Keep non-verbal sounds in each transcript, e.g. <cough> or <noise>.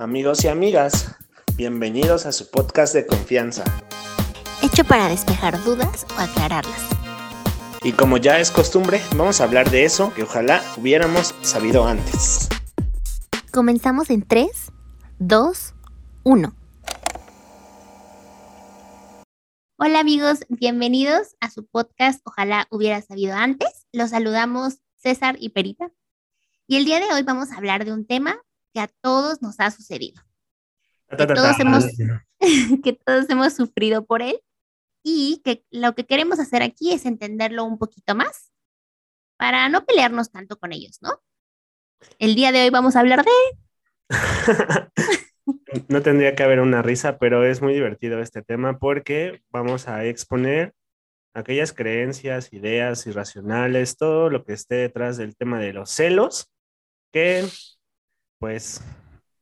Amigos y amigas, bienvenidos a su podcast de confianza. Hecho para despejar dudas o aclararlas. Y como ya es costumbre, vamos a hablar de eso que ojalá hubiéramos sabido antes. Comenzamos en 3, 2, 1. Hola amigos, bienvenidos a su podcast Ojalá hubiera sabido antes. Los saludamos César y Perita. Y el día de hoy vamos a hablar de un tema que a todos nos ha sucedido. Que todos, hemos, <laughs> que todos hemos sufrido por él y que lo que queremos hacer aquí es entenderlo un poquito más para no pelearnos tanto con ellos, ¿no? El día de hoy vamos a hablar de... <laughs> no tendría que haber una risa, pero es muy divertido este tema porque vamos a exponer aquellas creencias, ideas irracionales, todo lo que esté detrás del tema de los celos que pues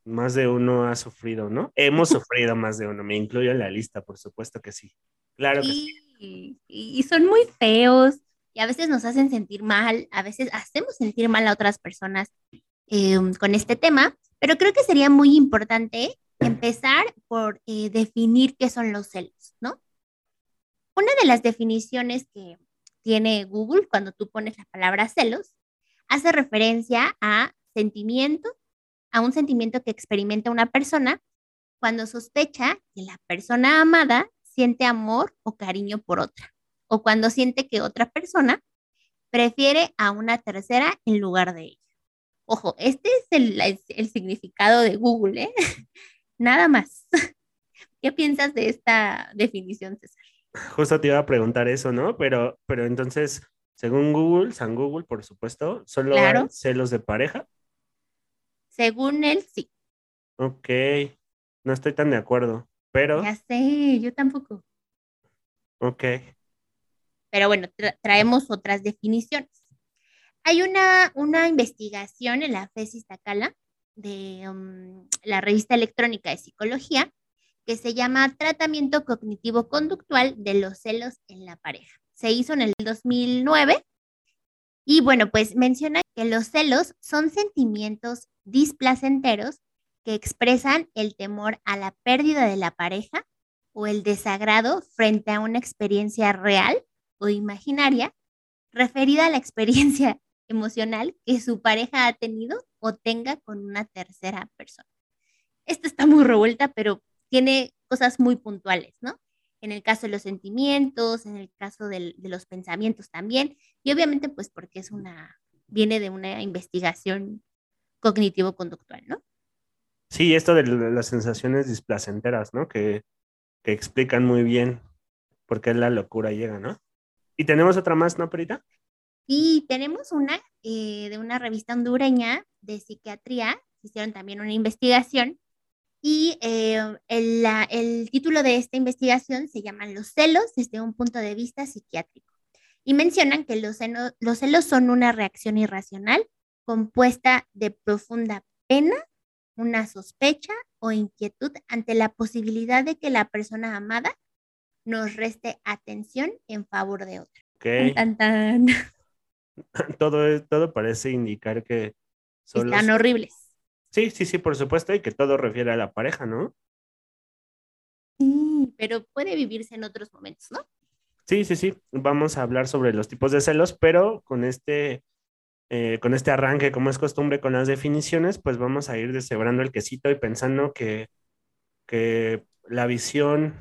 más de uno ha sufrido, ¿no? Hemos sufrido más de uno, me incluyo en la lista, por supuesto que sí. Claro que sí. Y son muy feos y a veces nos hacen sentir mal, a veces hacemos sentir mal a otras personas em, con este tema, pero creo que sería muy importante empezar por eh, definir qué son los celos, ¿no? Una de las definiciones que tiene Google cuando tú pones la palabra celos hace referencia a sentimiento, a un sentimiento que experimenta una persona cuando sospecha que la persona amada siente amor o cariño por otra, o cuando siente que otra persona prefiere a una tercera en lugar de ella. Ojo, este es el, el significado de Google, ¿eh? <laughs> Nada más. <laughs> ¿Qué piensas de esta definición, César? Justo te iba a preguntar eso, ¿no? Pero, pero entonces, según Google, San Google, por supuesto, ¿solo celos de pareja? Según él, sí. Ok, no estoy tan de acuerdo, pero... Ya sé, yo tampoco. Ok. Pero bueno, traemos otras definiciones. Hay una, una investigación en la FESI Tacala de um, la revista electrónica de psicología que se llama Tratamiento Cognitivo Conductual de los celos en la pareja. Se hizo en el 2009 y bueno, pues menciona que los celos son sentimientos displacenteros que expresan el temor a la pérdida de la pareja o el desagrado frente a una experiencia real o imaginaria referida a la experiencia <laughs> emocional que su pareja ha tenido o tenga con una tercera persona. Esto está muy revuelta, pero tiene cosas muy puntuales, ¿no? En el caso de los sentimientos, en el caso de los pensamientos también, y obviamente pues porque es una, viene de una investigación cognitivo-conductual, ¿no? Sí, esto de las sensaciones displacenteras, ¿no? Que, que explican muy bien por qué la locura llega, ¿no? Y tenemos otra más, ¿no, Perita? Sí, tenemos una eh, de una revista hondureña de psiquiatría, hicieron también una investigación y eh, el, el, título de esta investigación se llama Los celos desde un punto de vista psiquiátrico. Y mencionan que los, los celos son una reacción irracional compuesta de profunda pena, una sospecha o inquietud ante la posibilidad de que la persona amada nos reste atención en favor de otra. <laughs> Todo, todo parece indicar que son están horribles. Sí, sí, sí, por supuesto, y que todo refiere a la pareja, ¿no? Sí, pero puede vivirse en otros momentos, ¿no? Sí, sí, sí. Vamos a hablar sobre los tipos de celos, pero con este, eh, con este arranque, como es costumbre con las definiciones, pues vamos a ir deshebrando el quesito y pensando que, que la visión,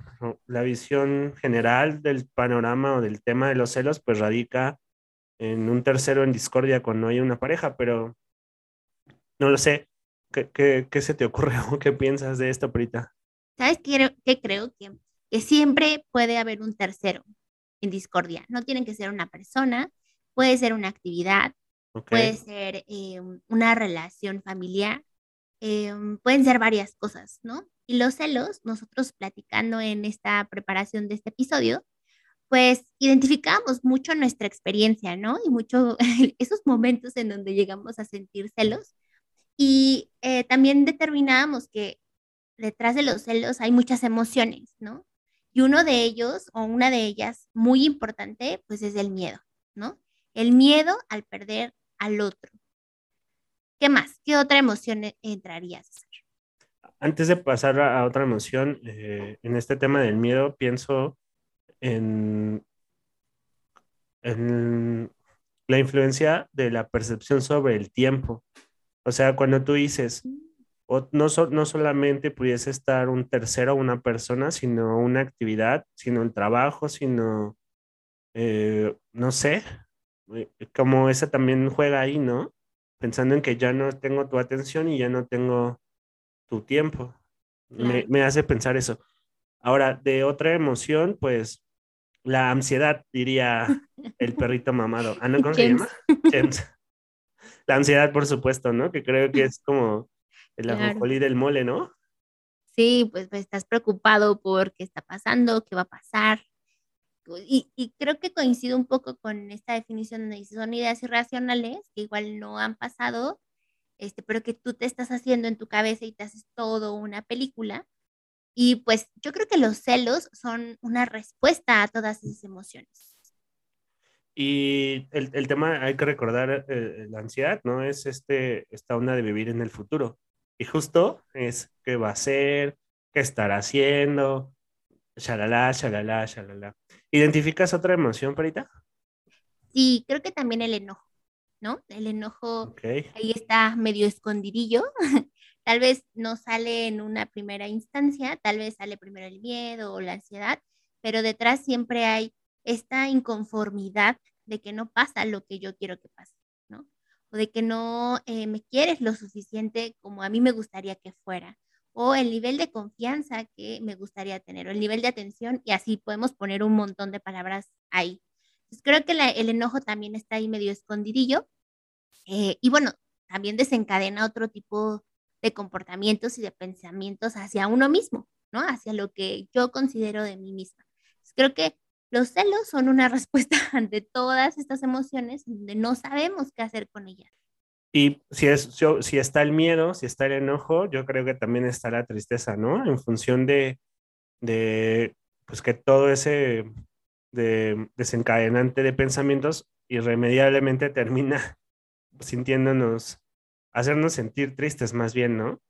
la visión general del panorama o del tema de los celos, pues radica en un tercero en discordia cuando hay una pareja, pero no lo sé. ¿Qué, qué, se te ocurre <laughs> o qué piensas de esto, Prita? ¿Sabes qué, qué creo? Que, que siempre puede haber un tercero en discordia. No tiene que ser una persona, puede ser una actividad, puede ser eh, una relación familiar, eh, pueden ser varias cosas, ¿no? Y los celos, nosotros platicando en esta preparación de este episodio, pues identificamos mucho nuestra experiencia, ¿no? Y mucho <laughs> esos momentos en donde llegamos a sentir celos y eh, también determinábamos que detrás de los celos hay muchas emociones, ¿no? Y uno de ellos, o una de ellas, muy importante, pues es el miedo, ¿no? El miedo al perder al otro. ¿Qué más? ¿Qué otra emoción e-, entraría, Antes de pasar a, otra emoción, eh, en este tema del miedo, pienso en, en la influencia de la percepción sobre el tiempo. O sea, cuando tú dices, o no, no solamente pudiese estar un tercero o una persona, sino una actividad, sino el trabajo, sino, eh, no sé, eh, como esa también juega ahí, ¿no? Pensando en que ya no tengo tu atención y ya no tengo tu tiempo. Me, me, hace pensar eso. Ahora, de otra emoción, pues la ansiedad, diría <laughs> el perrito mamado. Ah, ¿no? ¿Cómo se llama? La ansiedad, por supuesto, ¿no? Que creo que es como el ajonjolí del mole, ¿no? Sí, pues, pues, estás preocupado por qué está pasando, qué va a pasar. Y, y, creo que coincido un poco con esta definición de son ideas irracionales que igual no han pasado, este, pero que tú te estás haciendo en tu cabeza y te haces todo una película. Y pues yo creo que los celos son una respuesta a todas esas emociones. Y el, el tema, hay que recordar, eh, la ansiedad, ¿no? Es este, esta onda de vivir en el futuro. Y justo es qué va a hacer, qué estará haciendo, shalala, shalala, shalala. ¿Identificas otra emoción, Perita? Sí, creo que también el enojo, ¿no? El enojo ahí está medio escondidillo. <laughs> tal vez no sale en una primera instancia, tal vez sale primero el miedo o la ansiedad, pero detrás siempre hay esta inconformidad de que no pasa lo que yo quiero que pase o de que no eh, me quieres lo suficiente como a mí me gustaría que fuera, o el nivel de confianza que me gustaría tener, o el nivel de atención, y así podemos poner un montón de palabras ahí. Entonces, creo que el enojo también está ahí medio escondidillo, eh, y bueno, también desencadena otro tipo de comportamientos y de pensamientos hacia uno mismo, ¿no? Hacia lo que yo considero de mí misma. creo que los celos son una <laughs> respuesta ante todas estas emociones donde no sabemos qué hacer con ellas. Y si, es, si está el miedo, si está el enojo, yo creo que también está la tristeza, ¿no? En función de, de pues que todo ese de desencadenante de pensamientos irremediablemente termina <laughs> sintiéndonos, hacernos sentir tristes más bien, ¿no?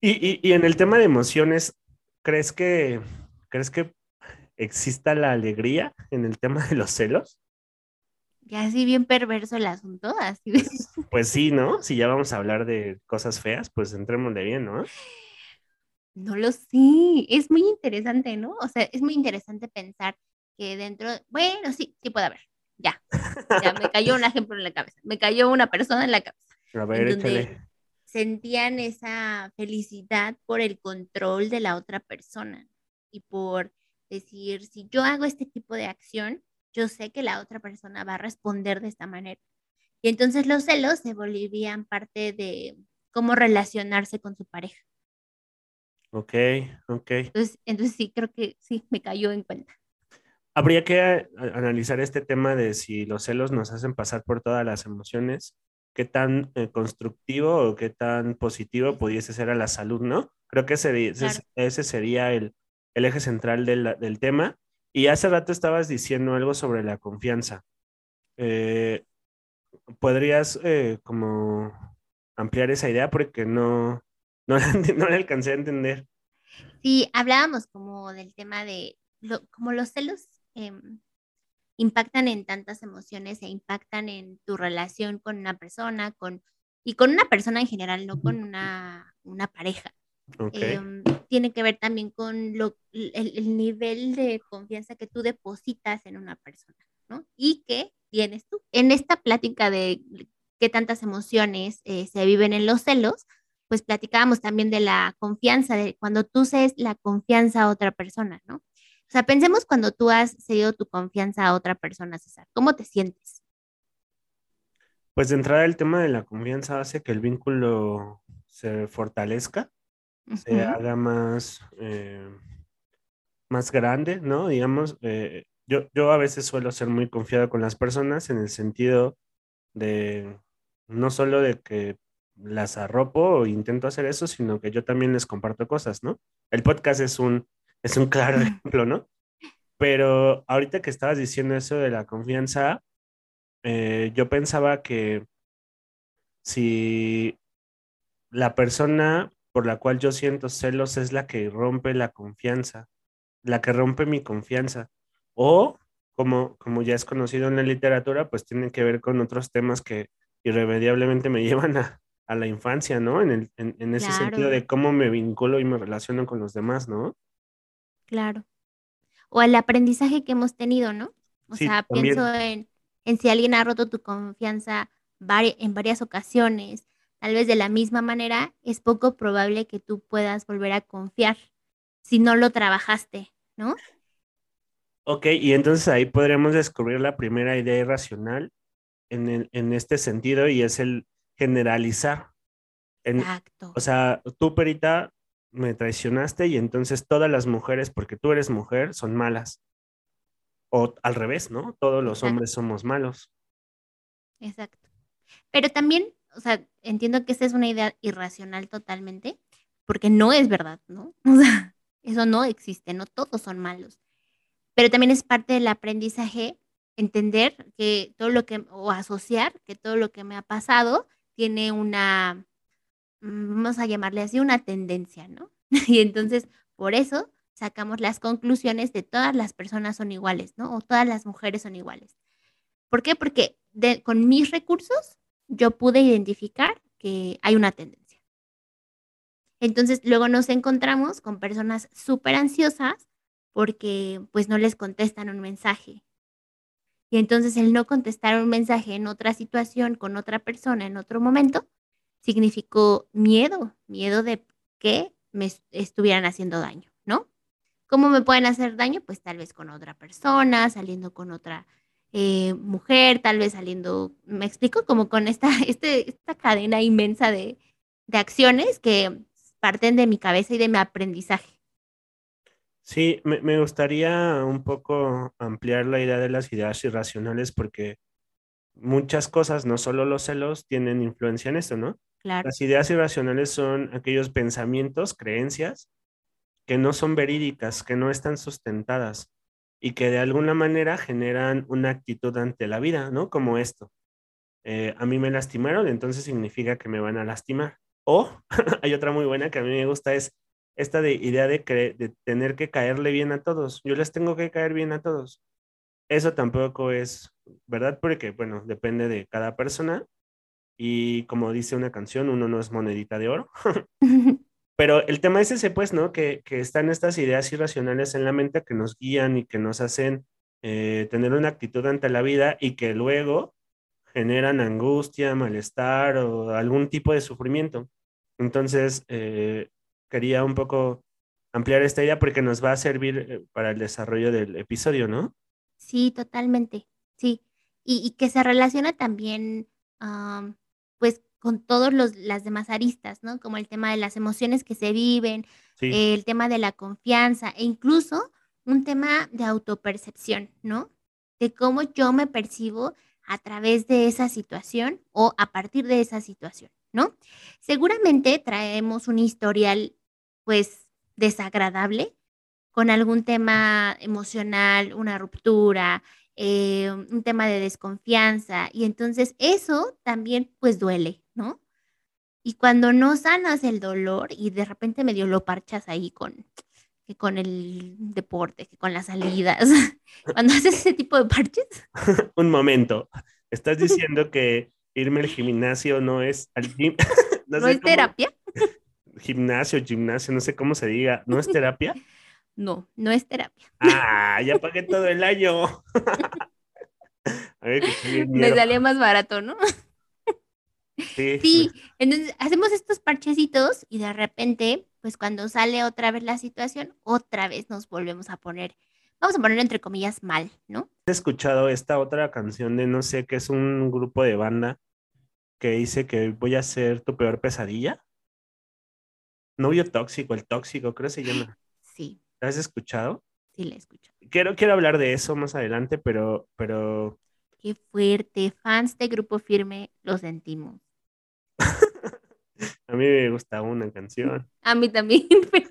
Y, y, y en el tema de emociones, ¿crees que, ¿crees que exista la alegría en el tema de los celos. Ya así bien perverso el asunto, así. Pues, <laughs> pues, sí, ¿no? Si ya vamos a hablar de cosas feas, pues entremos de bien, ¿no? No lo sé, es muy interesante, ¿no? O sea, es muy interesante pensar que dentro, bueno, sí, sí puede haber, ya, ya me cayó un ejemplo en la cabeza, me cayó una persona en la cabeza. A ver, échale. Sentían esa felicidad por el control de la otra persona y por decir, si yo hago este tipo de acción, yo sé que la otra persona va a responder de esta manera. Y entonces los celos se volvían parte de cómo relacionarse con su pareja. Ok, ok. Entonces, entonces sí, creo que sí, me cayó en cuenta. Habría que analizar este tema de si los celos nos hacen pasar por todas las emociones, qué tan eh, constructivo o qué tan positivo pudiese ser a la salud, ¿no? Creo que ese, ese sería el, el eje central del, tema. Y hace rato estabas diciendo algo sobre la confianza. Eh, ¿Podrías eh, como ampliar esa idea? Porque no, <laughs> no, no la alcancé a entender. Sí, hablábamos como del tema de como los celos em, impactan en tantas emociones e impactan en tu relación con una persona, con, y con una persona en general, no con una, una pareja. Em, tiene que ver también con lo, el, nivel de confianza que tú depositas en una persona, ¿no? Y que tienes tú. En esta plática de qué tantas emociones eh, se viven en los celos, pues platicábamos también de la confianza, de cuando tú cedes la confianza a otra persona, ¿no? O sea, pensemos cuando tú has cedido tu confianza a otra persona, César, ¿cómo te sientes? Pues de entrada el tema de la confianza hace que el vínculo se fortalezca se haga más, eh, más grande, ¿no? Digamos, eh, yo, yo a veces suelo ser muy confiado con las personas en el sentido de no solo de que las arropo o intento hacer eso, sino que yo también les comparto cosas, ¿no? El podcast es un, es un claro ejemplo, ¿no? Pero ahorita que estabas diciendo eso de la confianza, eh, yo pensaba que si la persona por la cual yo siento celos es la que rompe la confianza, la que rompe mi confianza. O, como, como ya es conocido en la literatura, pues tiene que ver con otros temas que irremediablemente me <laughs> llevan a, a la infancia, ¿no? En, el, en, ese sentido de cómo me vinculo y me relaciono con los demás, ¿no? Claro. O el aprendizaje que hemos tenido, ¿no? O sea, pienso en, en si alguien ha roto tu confianza en varias ocasiones, tal vez de la misma manera, es poco probable que tú puedas volver a confiar si no lo trabajaste, ¿no? Ok, y entonces ahí podríamos descubrir la primera idea irracional en, en este sentido y es el generalizar. Exacto. O sea, tú, Perita, me traicionaste y entonces todas las mujeres, porque tú eres mujer, son malas. O al revés, ¿no? Todos los hombres somos malos. Exacto. Pero también o sea, entiendo que esa es una idea irracional totalmente, porque no es verdad, ¿no? <laughs> O sea, eso no existe, no todos son malos. Pero también es parte del aprendizaje entender que todo lo que, o asociar que todo lo que me ha pasado tiene una, mm, vamos a llamarle así, una tendencia, ¿no? <laughs> Y entonces, por eso sacamos las conclusiones de todas las personas son iguales, ¿no? O todas las mujeres son iguales. ¿Por qué? Porque con mis recursos yo pude identificar que hay una tendencia. Entonces, luego nos encontramos con personas súper ansiosas porque pues no les contestan un mensaje. Y entonces el no contestar un mensaje en otra situación, con otra persona, en otro momento, significó miedo, miedo de que me estuvieran haciendo daño, ¿no? ¿Cómo me pueden hacer daño? Pues tal vez con otra persona, saliendo con otra eh, mujer, tal vez saliendo, me explico, como con esta, <laughs> este, esta cadena inmensa de, de acciones que parten de mi cabeza y de mi aprendizaje. Sí, me, me, gustaría un poco ampliar la idea de las ideas irracionales porque muchas cosas, no solo los celos, tienen influencia en esto, ¿no? Claro. Las ideas irracionales son aquellos pensamientos, creencias que no son verídicas, que no están sustentadas y que de alguna manera generan una actitud ante la vida, ¿no? Como esto. Eh, a mí me lastimaron, entonces significa que me van a lastimar. O <laughs> hay otra muy buena que a mí me gusta, es esta de idea de, de tener que caerle bien a todos. Yo les tengo que caer bien a todos. Eso tampoco es verdad porque, bueno, depende de cada persona. Y como dice una canción, uno no es monedita de oro. <laughs> Pero el tema es ese, pues, ¿no? Que, están estas ideas irracionales en la mente que nos guían y que nos hacen eh, tener una actitud ante la vida y que luego generan angustia, malestar o algún tipo de sufrimiento. Entonces, eh, quería un poco ampliar esta idea porque nos va a servir eh, para el desarrollo del episodio, ¿no? Sí, totalmente, sí. Y, que se relaciona también, pues, con todas las demás aristas, ¿no? Como el tema de las emociones que se viven, el tema de la confianza e incluso un tema de autopercepción, ¿no? De cómo yo me percibo a través de esa situación o a partir de esa situación, ¿no? Seguramente traemos un historial, pues, desagradable con algún tema emocional, una ruptura, eh, un tema de desconfianza y entonces eso también pues duele, ¿no? Y cuando no sanas el dolor y de repente medio lo parchas ahí con, que con el deporte, que con las salidas, <laughs> cuando haces ese tipo de parches. <laughs> un momento, estás diciendo que irme al gimnasio no es al gym. <laughs> ¿No, es terapia? Gimnasio, gimnasio, no sé cómo se diga, ¿no es terapia? No, no es terapia. Ah, ya pagué todo el año. A ver, Me salía más barato, ¿no? Sí. sí, entonces hacemos estos parchecitos y de repente, pues cuando sale otra vez la situación, otra vez nos volvemos a poner, vamos a poner entre comillas mal, ¿no? He escuchado esta otra canción de no sé, que es un grupo de banda que dice que voy a ser tu peor pesadilla. Novio tóxico, el tóxico, creo que se llama. Sí. ¿La has escuchado? Sí, la he escuchado. Quiero, quiero hablar de eso más adelante, pero, pero... Qué fuerte. Fans de Grupo Firme, lo sentimos. <laughs> A mí me gusta una canción. <laughs> A mí también, <laughs> pero,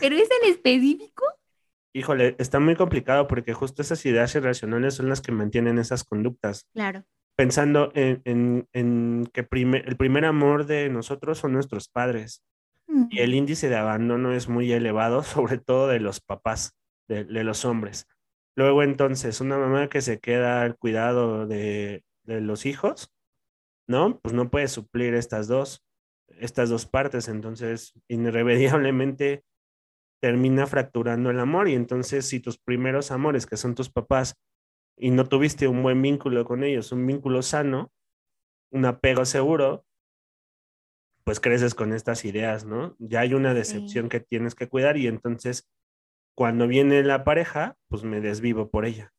pero es en específico. Híjole, está muy complicado porque justo esas ideas irracionales son las que mantienen esas conductas. Claro. Pensando en, que el primer amor de nosotros son nuestros padres. y el índice de abandono es muy elevado, sobre todo de los papás, de, los hombres. Luego entonces, una mamá que se queda al cuidado de, de los hijos, ¿no? Pues no puede suplir estas dos, estas dos partes, entonces irremediablemente termina fracturando el amor y entonces si tus primeros amores, que son tus papás, y no tuviste un buen vínculo con ellos, un vínculo sano, un apego seguro, pues creces con estas ideas, ¿no? Ya hay una decepción que tienes que cuidar y entonces cuando viene la pareja, pues me desvivo por ella.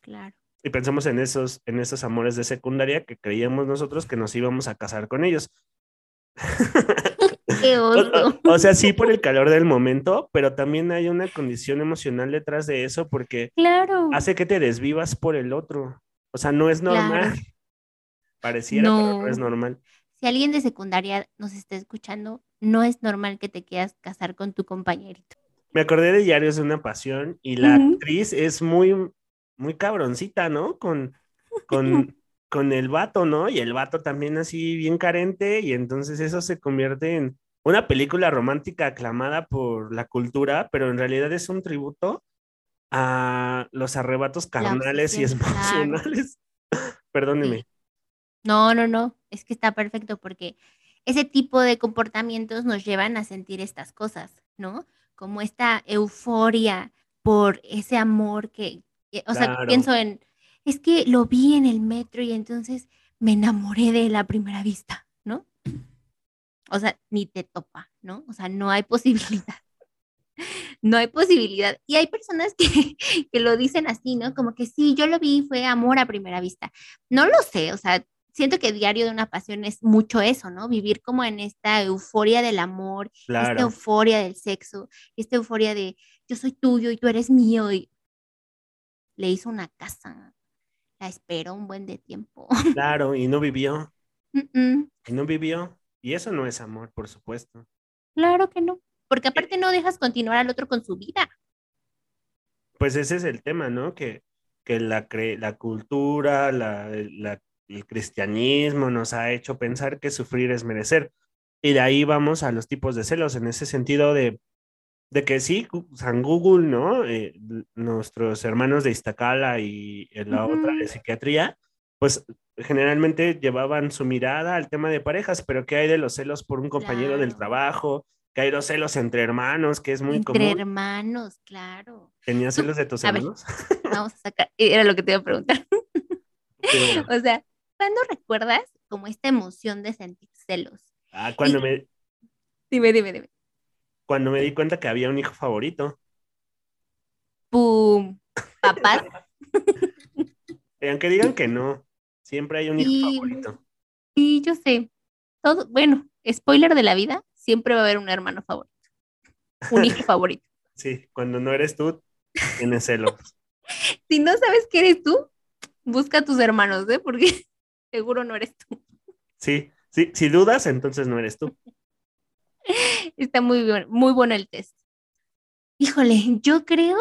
Claro. Y pensamos en esos, en esos amores de secundaria que creíamos nosotros que nos íbamos a casar con ellos. <laughs> Qué oso. O, sea, sí por el calor del momento, pero también hay una condición emocional detrás de eso porque claro. hace que te desvivas por el otro. O sea, no es normal. Pareciera, pero no es normal. Si alguien de secundaria nos está escuchando, no es normal que te quieras casar con tu compañerito. Me acordé de Diarios de una Pasión y la actriz es muy, muy cabroncita, ¿no? Con, con, <laughs> con el vato, ¿no? Y el vato también así bien carente y entonces eso se convierte en una película romántica aclamada por la cultura, pero en realidad es un tributo a los arrebatos carnales y emocionales. <laughs> Perdóneme. No, no, no, es que está perfecto porque ese tipo de comportamientos nos llevan a sentir estas cosas, ¿no? Como esta euforia por ese amor que, o sea, pienso en, es que lo vi en el metro y entonces me enamoré de la primera vista, ¿no? O sea, ni te topa, ¿no? O sea, no hay <laughs> posibilidad. No hay posibilidad. Y hay personas que, <laughs> que lo dicen así, ¿no? Como que sí, yo lo vi, fue amor a primera vista. No lo sé, o sea, siento que Diario de una Pasión es mucho eso, ¿no? Vivir como en esta euforia del amor, esta euforia del sexo, esta euforia de yo soy tuyo y tú eres mío y le hizo una casa, la esperó un buen de tiempo. <laughs> Claro, y no vivió. Y no vivió. Y eso no es amor, por supuesto. Claro que no, porque aparte no dejas continuar al otro con su vida. Pues ese es el tema, ¿no? Que, que la, la cultura, la, el cristianismo nos ha hecho pensar que sufrir es merecer. Y de ahí vamos a los tipos de celos, en ese sentido de, de que sí, San Google, ¿no? Eh, nuestros hermanos de Iztacala y la otra de psiquiatría, pues generalmente llevaban su mirada al tema de parejas, pero ¿qué hay de los celos por un compañero del trabajo? ¿Qué hay los celos entre hermanos, que es muy común. Entre hermanos, claro. ¿Tenías celos de tus hermanos? vamos a sacar, era lo que te iba a preguntar. <laughs> o sea, ¿cuándo recuerdas como esta emoción de sentir celos? Ah, cuando me... Dime, dime, dime. Cuando me di cuenta que había un hijo favorito. ¡Pum! ¿Papás? aunque digan que no, Siempre hay un hijo favorito. Sí, yo sé. Todo, bueno, spoiler de la vida, siempre va a haber un hermano favorito. Un hijo <laughs> favorito. Sí, cuando no eres tú, tienes celos. <laughs> si no sabes que eres tú, busca a tus hermanos, ¿eh? Porque seguro no eres tú. <laughs> Sí, sí, si dudas, entonces no eres tú. Está muy, muy bueno el test. Híjole, yo creo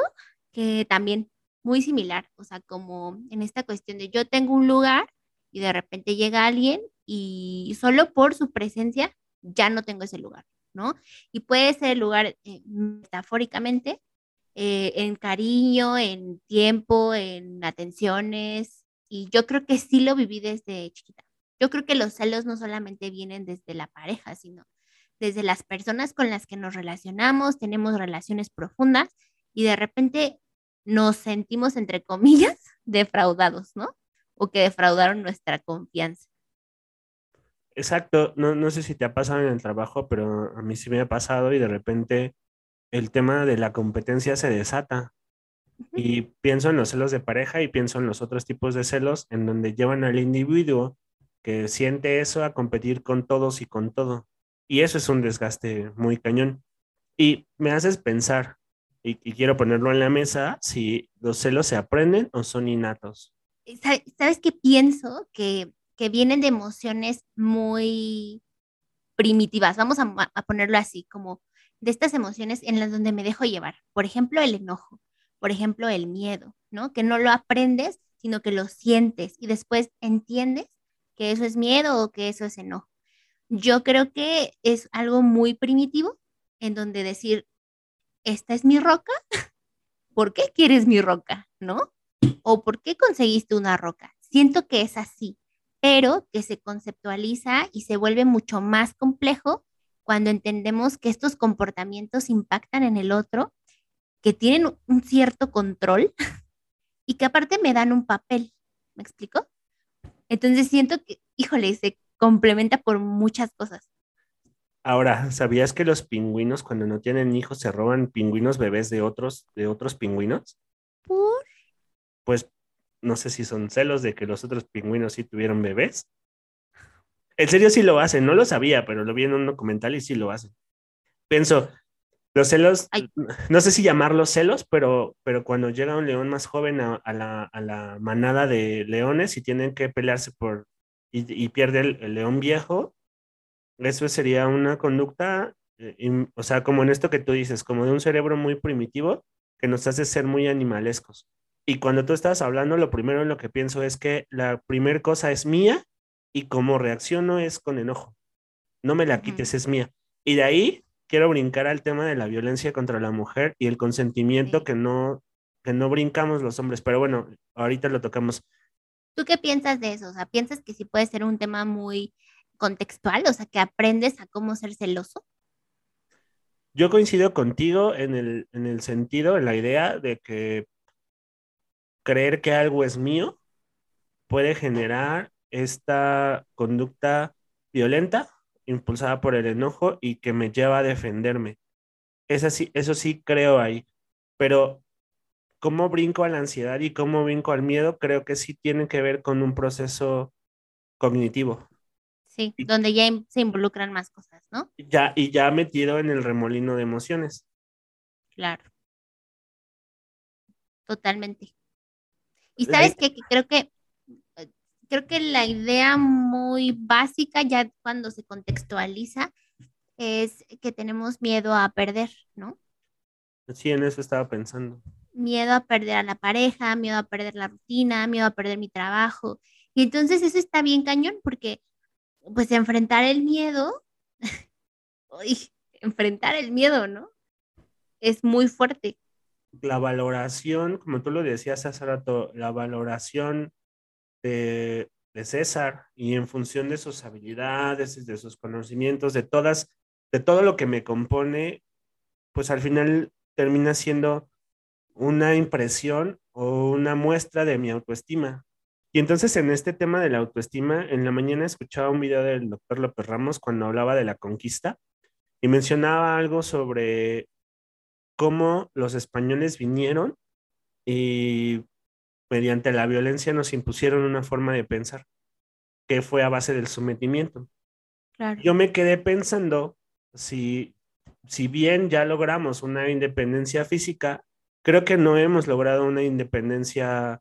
que también muy similar, o sea, como en esta cuestión de yo tengo un lugar y de repente llega alguien y solo por su presencia ya no tengo ese lugar, ¿no? Y puede ser el lugar eh, metafóricamente, eh, en cariño, en tiempo, en atenciones, y yo creo que sí lo viví desde chiquita. Yo creo que los celos no solamente vienen desde la pareja, sino desde las personas con las que nos relacionamos, tenemos relaciones profundas y de repente nos sentimos, entre comillas, <laughs> defraudados, ¿no? o que defraudaron nuestra confianza. Exacto, no, no sé si te ha pasado en el trabajo, pero a mí sí me ha pasado y de repente el tema de la competencia se desata. Y pienso en los celos de pareja y pienso en los otros tipos de celos en donde llevan al individuo que siente eso a competir con todos y con todo. Y eso es un desgaste muy cañón. Y me haces pensar, y, y quiero ponerlo en la mesa, si los celos se aprenden o son innatos. ¿sabes qué pienso? Que, que vienen de emociones muy primitivas, vamos a, a, ponerlo así, como de estas emociones en las donde me dejo llevar. Por ejemplo, el enojo, por ejemplo, el miedo, ¿no? Que no lo aprendes, sino que lo sientes y después entiendes que eso es miedo o que eso es enojo. Yo creo que es algo muy primitivo en donde decir, esta es mi roca, <laughs> ¿por qué quieres mi roca? ¿No? ¿O por qué conseguiste una roca? Siento que es así, pero que se conceptualiza y se vuelve mucho más complejo cuando entendemos que estos comportamientos impactan en el otro, que tienen un cierto control <laughs> y que aparte me dan un papel. ¿Me explico? Entonces siento que, híjole, se complementa por muchas cosas. Ahora, ¿sabías que los pingüinos cuando no tienen hijos se roban pingüinos bebés de otros, de otros pingüinos? ¿Por? Pues no sé si son celos de que los otros pingüinos sí tuvieron bebés. En serio sí lo hacen, no lo sabía, pero lo vi en un documental y sí lo hacen. Pienso, los celos, no sé si llamarlos celos, pero, pero cuando llega un león más joven a, la, manada de leones y tienen que pelearse por, y, pierde el, león viejo, eso sería una conducta, eh, o sea, como en esto que tú dices, como de un cerebro muy primitivo que nos hace ser muy animalescos. Y cuando tú estás hablando, lo primero en lo que pienso es que la primera cosa es mía y como reacciono es con enojo. No me la quites, es mía. Y de ahí quiero brincar al tema de la violencia contra la mujer y el consentimiento que, no, que no brincamos los hombres. Pero bueno, ahorita lo tocamos. ¿Tú qué piensas de eso? O sea, ¿piensas que sí puede ser un tema muy contextual? O sea, que aprendes a cómo ser celoso. Yo coincido contigo en el, en el sentido, en la idea de que creer que algo es mío puede generar esta conducta violenta impulsada por el enojo y que me lleva a defenderme. Es así, eso sí creo ahí, pero cómo brinco a la ansiedad y cómo brinco al miedo, creo que sí tiene que ver con un proceso cognitivo. Sí, donde ya se involucran más cosas, ¿no? Ya, y ya metido en el remolino de emociones. Claro. Totalmente. Y sabes que creo que creo que la idea muy básica ya cuando se contextualiza es que tenemos miedo a perder, ¿no? Sí, en eso estaba pensando. Miedo a perder a la pareja, miedo a perder la rutina, miedo a perder mi trabajo. Y entonces eso está bien cañón porque pues enfrentar el miedo, <laughs> enfrentar el miedo, ¿no? Es muy fuerte. La valoración, como tú lo decías hace rato, la valoración de, César y en función de sus habilidades, de sus conocimientos, de todas, de todo lo que me compone, pues al final termina siendo una impresión o una muestra de mi autoestima. Y entonces en este tema de la autoestima, en la mañana escuchaba un video del doctor López Ramos cuando hablaba de la conquista y mencionaba algo sobre cómo los españoles vinieron y mediante la violencia nos impusieron una forma de pensar que fue a base del sometimiento. Yo me quedé pensando si, si bien ya logramos una independencia física, creo que no hemos logrado una independencia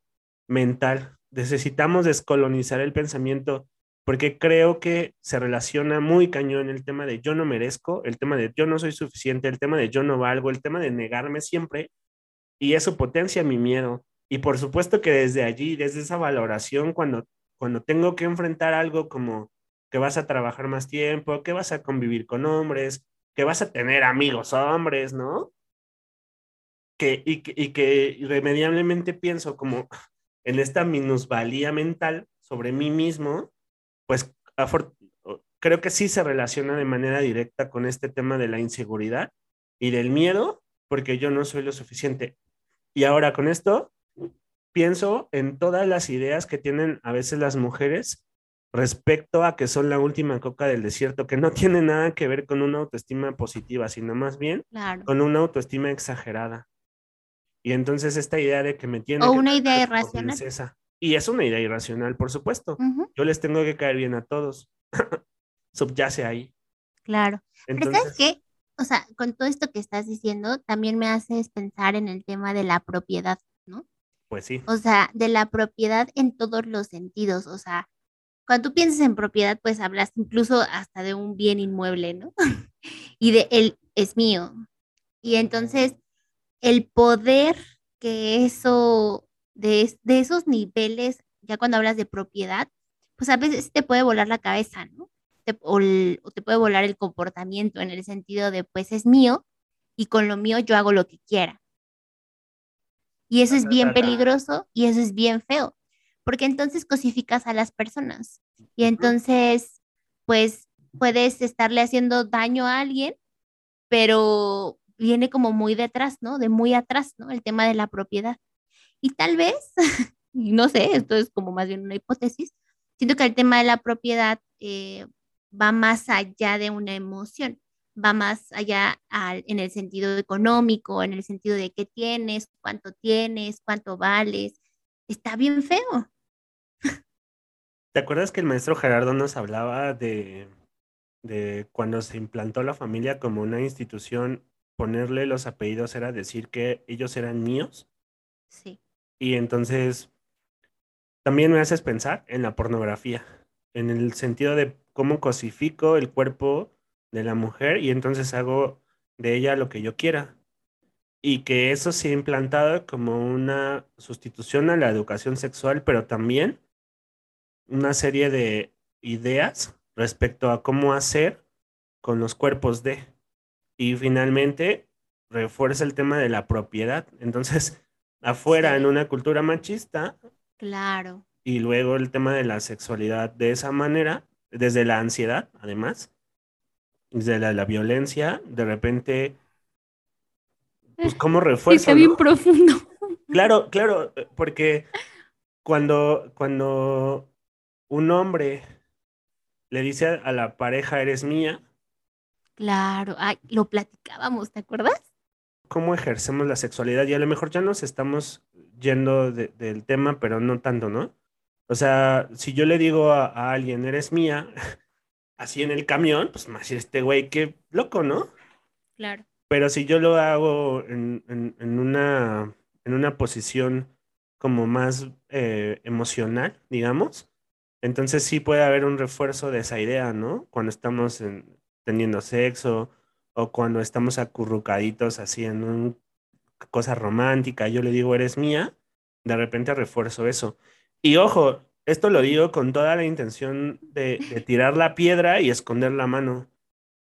mental. Necesitamos descolonizar el pensamiento porque creo que se relaciona muy cañón el tema de yo no merezco, el tema de yo no soy suficiente, el tema de yo no valgo, el tema de negarme siempre, y eso potencia mi miedo. Y por supuesto que desde allí, desde esa valoración, cuando, cuando tengo que enfrentar algo como que vas a trabajar más tiempo, que vas a convivir con hombres, que vas a tener amigos hombres, ¿no? Que, y, y que irremediablemente pienso como en esta minusvalía mental sobre mí mismo, pues creo que sí se relaciona de manera directa con este tema de la inseguridad y del miedo, porque yo no soy lo suficiente. Y ahora con esto pienso en todas las ideas que tienen a veces las mujeres respecto a que son la última coca del desierto, que no <laughs> tiene nada que ver con una autoestima positiva, sino más bien con una autoestima exagerada. Y entonces esta idea de que me tiene... O una idea irracional. Y es una idea irracional, por supuesto. Yo les tengo que caer bien a todos. <laughs> Subyace ahí. Claro. Pero ¿sabes qué? O sea, con todo esto que estás diciendo, también me haces pensar en el tema de la propiedad. Pues sí. O sea, de la propiedad en todos los sentidos. O sea, cuando tú piensas en propiedad, pues hablas incluso hasta de un bien inmueble, ¿no? <laughs> y de él es mío. Y entonces, el poder que eso, de, de esos niveles, ya cuando hablas de propiedad, pues a veces te puede volar la cabeza, ¿no? te, o, te puede volar el comportamiento en el sentido de, pues es mío y con lo mío yo hago lo que quiera. Y eso es bien peligroso y eso es bien feo, porque entonces cosificas a las personas y entonces, pues puedes estarle haciendo daño a alguien, pero viene como muy detrás, ¿no? De muy atrás, ¿no? El tema de la propiedad. Y tal vez, <laughs> no sé, esto es como más bien una hipótesis, siento que el tema de la propiedad eh, va más allá de una emoción, va más allá en el sentido económico, en el sentido de qué tienes, cuánto tienes, cuánto vales. Está bien feo. ¿Te acuerdas que el maestro Gerardo nos hablaba de, de cuando se implantó la familia como una institución, ponerle los apellidos era decir que ellos eran míos? Sí. Y entonces también me haces pensar en la pornografía, en el sentido de cómo cosifico el cuerpo de la mujer y entonces hago de ella lo que yo quiera. Y que eso se ha implantado como una sustitución a la educación sexual, pero también una serie de ideas respecto a cómo hacer con los cuerpos de. Y finalmente refuerza el tema de la propiedad. Entonces, <laughs> afuera en una cultura machista. Claro. Y luego el tema de la sexualidad de esa manera, desde la ansiedad, además, desde la, violencia, de repente, pues cómo refuerza. Está bien profundo. Claro, claro, porque cuando, cuando un hombre le dice a la pareja, eres mía. Claro, Ay, lo platicábamos, ¿te acuerdas? cómo ejercemos la sexualidad y a lo mejor ya nos estamos yendo del tema, pero no tanto, ¿no? O sea, si yo le digo a, alguien, eres mía, <laughs> así en el camión, pues más este güey, qué loco, ¿no? Claro. Pero si yo lo hago en, una, en una posición como más eh, emocional, digamos, entonces sí puede haber un refuerzo de esa idea, ¿no? Cuando estamos teniendo sexo o cuando estamos acurrucaditos así en una cosa romántica, yo le digo, eres mía, de repente refuerzo eso. Y ojo, esto lo digo con toda la intención de, tirar la piedra y esconder la mano,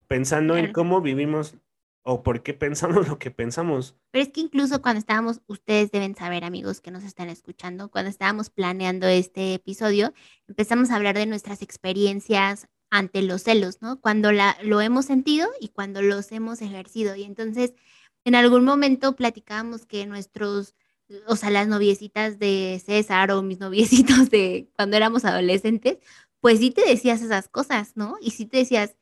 pensando en cómo vivimos o por qué pensamos lo que pensamos. Pero es que incluso cuando estábamos, ustedes deben saber, amigos que nos están escuchando, cuando estábamos planeando este episodio, empezamos a hablar de nuestras experiencias ante los celos, ¿no? Cuando la, lo hemos sentido y cuando los hemos ejercido. Y entonces, en algún momento platicábamos que nuestros, o sea, las noviecitas de César o mis noviecitos <laughs> de cuando éramos adolescentes, pues sí te decías esas cosas, ¿no? Y sí te decías,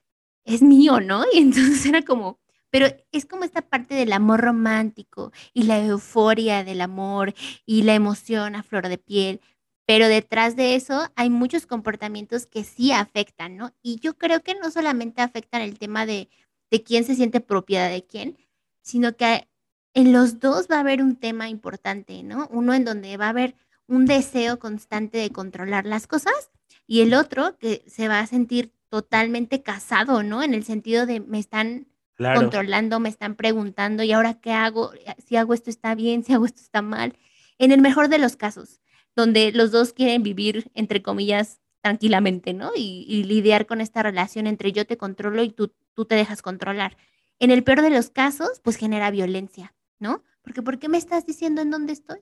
es mío, ¿no? <laughs> Y entonces era como, pero es como esta parte del amor romántico y la euforia del amor y la emoción a flor de piel, pero detrás de eso hay muchos comportamientos que sí afectan, ¿no? Y yo creo que no solamente afectan el tema de, de quién se siente propiedad de quién, sino que en los dos va a haber un tema importante, ¿no? Uno en donde va a haber un deseo constante de controlar las cosas y el otro que se va a sentir totalmente casado, ¿no? En el sentido de me están controlando, me están preguntando, ¿y ahora qué hago? Si hago esto está bien, si hago esto está mal. En el mejor de los casos, donde los dos quieren vivir, entre comillas, tranquilamente, ¿no? Y, lidiar con esta relación entre yo te controlo y tú, tú te dejas controlar. En el peor de los casos, pues genera violencia, ¿no? Porque ¿por qué me estás diciendo en dónde estoy?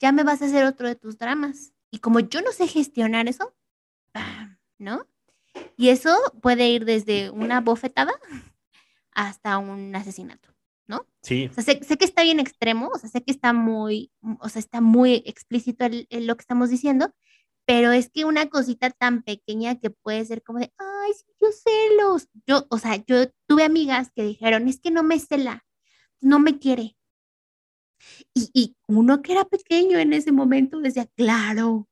Ya me vas a hacer otro de tus dramas. Y como yo no sé gestionar eso, ¿no? Y eso puede ir desde una bofetada hasta un asesinato. ¿no? Sí. sé, que está bien extremo, o sea, sé que está muy, o sea, está muy explícito lo que estamos diciendo, pero es que una cosita tan pequeña que puede ser como de, ay, sí, yo celos. Yo, o sea, yo tuve amigas que dijeron, es que no me cela, no me quiere. Y, y uno que era pequeño en ese momento decía, claro,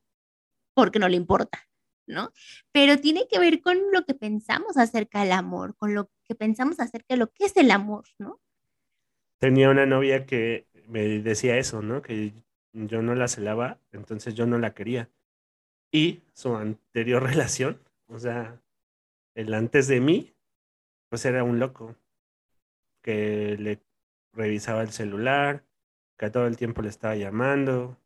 porque no le importa. ¿no? Pero tiene que ver con lo que pensamos acerca del amor, con lo que pensamos acerca de lo que es el amor, ¿no? tenía una novia que me decía eso, ¿no? Que yo no la celaba, entonces yo no la quería. Y su anterior <laughs> relación, o sea, el antes de mí, pues era un loco que le revisaba el celular, que todo el tiempo le estaba llamando,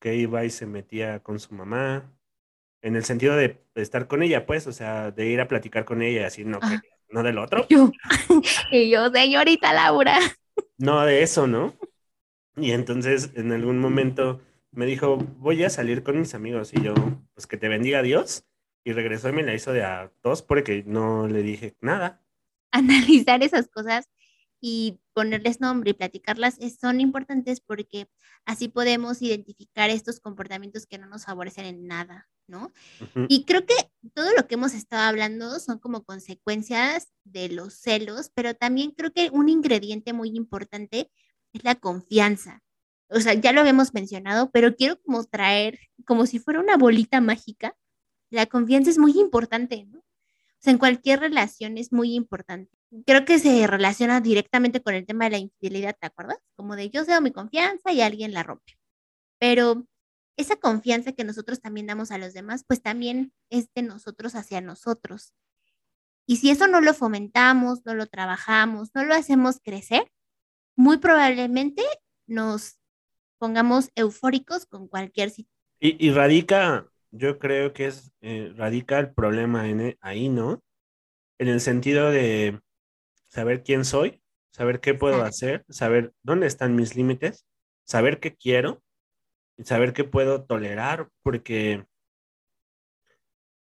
que iba y se metía con su mamá, en el sentido de estar con ella, pues, o sea, de ir a platicar con ella, así, no, Ah. no del otro. Yo, <laughs> y yo, señorita Laura. No de eso, ¿no? Y entonces en algún momento me dijo, voy a salir con mis amigos y yo, pues que te bendiga Dios. Y regresó y me la hizo de a dos porque no le dije nada. analizar esas cosas y ponerles nombre y platicarlas es- son importantes porque así podemos identificar estos comportamientos que no nos favorecen en nada, ¿no? Ujú. Y creo que todo lo que hemos estado hablando son como consecuencias de los celos, pero también creo que un ingrediente muy importante es la confianza. O sea, ya lo habíamos mencionado, pero quiero como traer, como si fuera una bolita mágica, la confianza es muy importante, ¿no? O sea, en cualquier relación es muy importante. Creo que se relaciona directamente con el tema de la infidelidad, ¿te acuerdas? Como de yo cedo mi confianza y alguien la rompe. Pero esa confianza que nosotros también damos a los demás, pues también es de nosotros hacia nosotros. Y si eso no lo fomentamos, no lo trabajamos, no lo hacemos crecer, muy probablemente nos pongamos eufóricos con cualquier situación. Y, y radica, yo creo que es, eh, radica el problema en, e- ahí, ¿no? En el sentido de saber quién soy, saber qué puedo hacer, saber dónde están mis límites, saber qué quiero y saber qué puedo tolerar, porque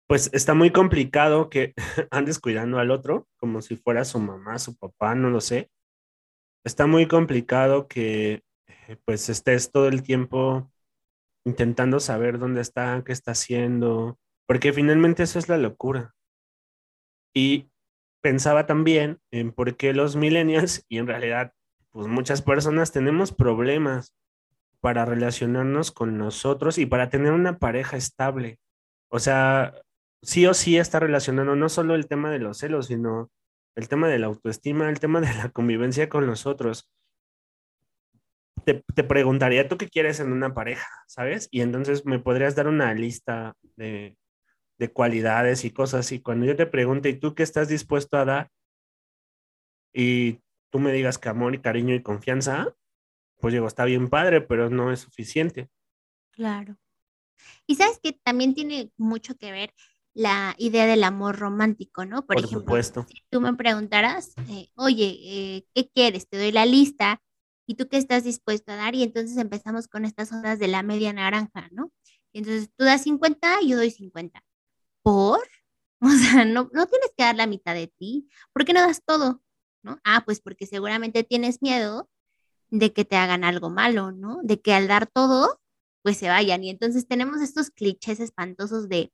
pues está muy complicado que <laughs> andes cuidando al otro como si fuera su mamá, su papá, no lo sé. Está muy complicado que eh, pues estés todo el tiempo intentando saber dónde está, qué está haciendo, porque finalmente eso es la locura. Y pensaba también en por qué los millennials <laughs> y en realidad pues muchas personas tenemos problemas para relacionarnos con nosotros y para tener una pareja estable. O sea, sí o sí está relacionado no solo el tema de los celos, sino el tema de la autoestima, el tema de la convivencia con los otros. Te, te preguntaría, ¿tú qué quieres en una pareja? ¿Sabes? Y entonces me podrías dar una lista de, de cualidades y cosas. Y cuando yo te pregunte, ¿y tú qué estás dispuesto a dar? Y tú me digas que amor y cariño y confianza, pues digo, está bien padre, pero no es suficiente. Claro. Y sabes que también tiene mucho que ver la idea del amor romántico, ¿no? Por, Por ejemplo, supuesto. si tú me preguntaras, eh, oye, eh, ¿qué quieres? Te doy la lista y tú qué estás dispuesto a dar y entonces empezamos con estas ondas de la media naranja, ¿no? Entonces tú das 50 y yo doy 50. ¿Por? <laughs> O sea, no, no tienes que dar la mitad de ti. ¿Por qué no das todo? ¿No? Ah, pues porque seguramente tienes miedo de que te hagan algo malo, ¿no? De que al dar todo, pues se vayan. Y entonces tenemos estos clichés espantosos de,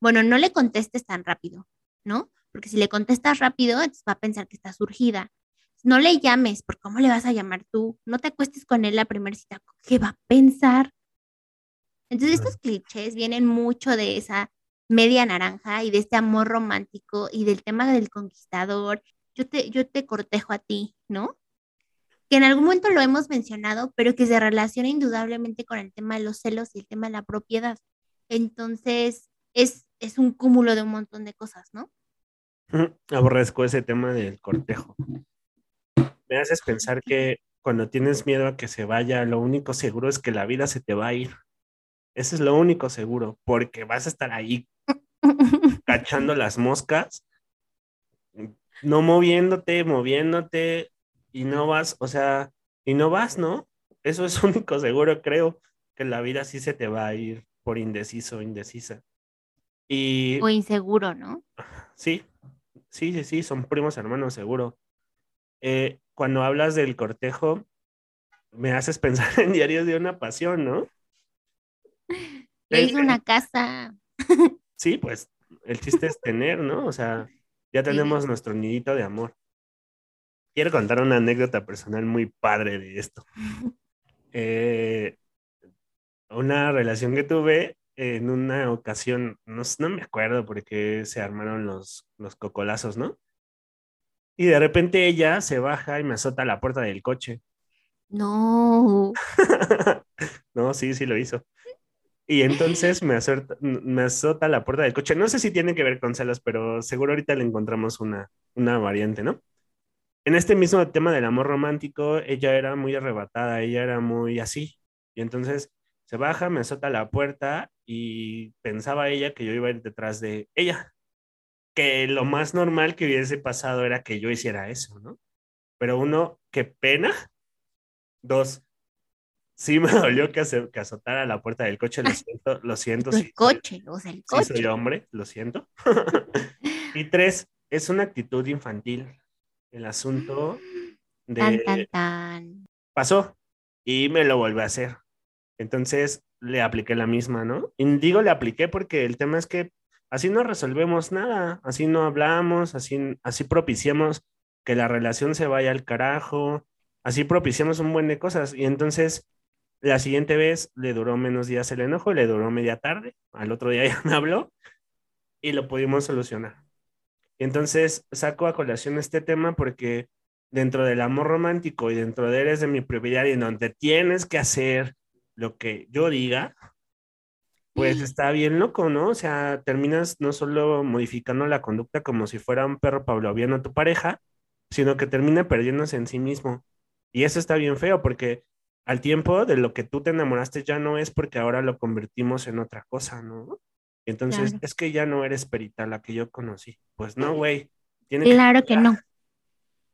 bueno, no le contestes tan rápido, ¿no? Porque si le contestas rápido, entonces va a pensar que estás surgida. No le llames, porque ¿cómo le vas a llamar tú? No te acuestes con él la primera cita, ¿qué va a pensar? Entonces estos clichés vienen mucho de esa media naranja y de este amor romántico y del tema del conquistador. Yo te, yo te cortejo a ti, ¿no? que en algún momento lo hemos mencionado, pero que se relaciona indudablemente con el tema de los celos y el tema de la propiedad. Entonces, es, es un cúmulo de un montón de cosas, ¿no? Aborrezco ese tema del cortejo. Me haces pensar que cuando tienes miedo a que se vaya, lo único seguro es que la vida se te va a ir. Eso es lo único seguro, porque vas a estar ahí <laughs> cachando las moscas, no moviéndote, moviéndote, y no vas, o sea, y no vas, ¿no? Eso es <laughs> único seguro, creo, que la vida sí se te va a ir por indeciso indecisa. Y o inseguro, ¿no? sí, sí, sí, sí, son primos hermanos, seguro. Eh, cuando hablas del cortejo, me haces <laughs> pensar en diarios de una pasión, ¿no? Le hizo una casa. Sí, pues el chiste es tener, ¿no? O sea, ya tenemos nuestro nidito de amor. Quiero contar una anécdota personal muy padre de esto. Eh, una relación que tuve en una ocasión, no, no me acuerdo porque se armaron los, los cocolazos, ¿no? Y de repente ella se baja y me azota la puerta del coche. No. <laughs> No, sí, sí lo hizo. Y entonces me azota, la puerta del coche. No sé si tiene que ver con celos, pero seguro ahorita le encontramos una, una variante, ¿no? En este mismo tema del amor romántico, ella era muy arrebatada, ella era muy así. Y entonces se baja, me azota la puerta y pensaba ella que yo iba a ir detrás de ella. Que lo más normal que hubiese pasado era que yo hiciera eso, ¿no? Pero uno, qué pena. Dos, sí me dolió que, que azotara la puerta del coche, lo siento, lo siento. El coche, o sea, el coche. Sí, soy hombre, lo siento. <laughs> y tres, es una actitud infantil. El asunto de... Tan, tan, tan. Pasó y me lo volvió a hacer. Entonces le apliqué la misma, ¿no? Y digo le apliqué porque el tema es que así no resolvemos nada, así no hablamos, así, así propiciamos que la relación se vaya al carajo, así propiciamos un buen de cosas. Y entonces la siguiente vez le duró menos días el enojo, le duró media tarde, al otro día <laughs> ya me habló y lo pudimos solucionar. Entonces saco a colación este tema porque dentro del amor romántico y dentro de eres de mi prioridad y en donde tienes que hacer lo que yo diga, pues está bien loco, ¿no? O sea, terminas no solo modificando la conducta como si fuera un perro pavloviano tu pareja, sino que termina perdiéndose en sí mismo. Y eso está bien feo porque al tiempo de lo que tú te enamoraste ya no es porque ahora lo convertimos en otra cosa, ¿no? Entonces, es que ya no eres Perita la que yo conocí. Pues no, güey. Claro que, no.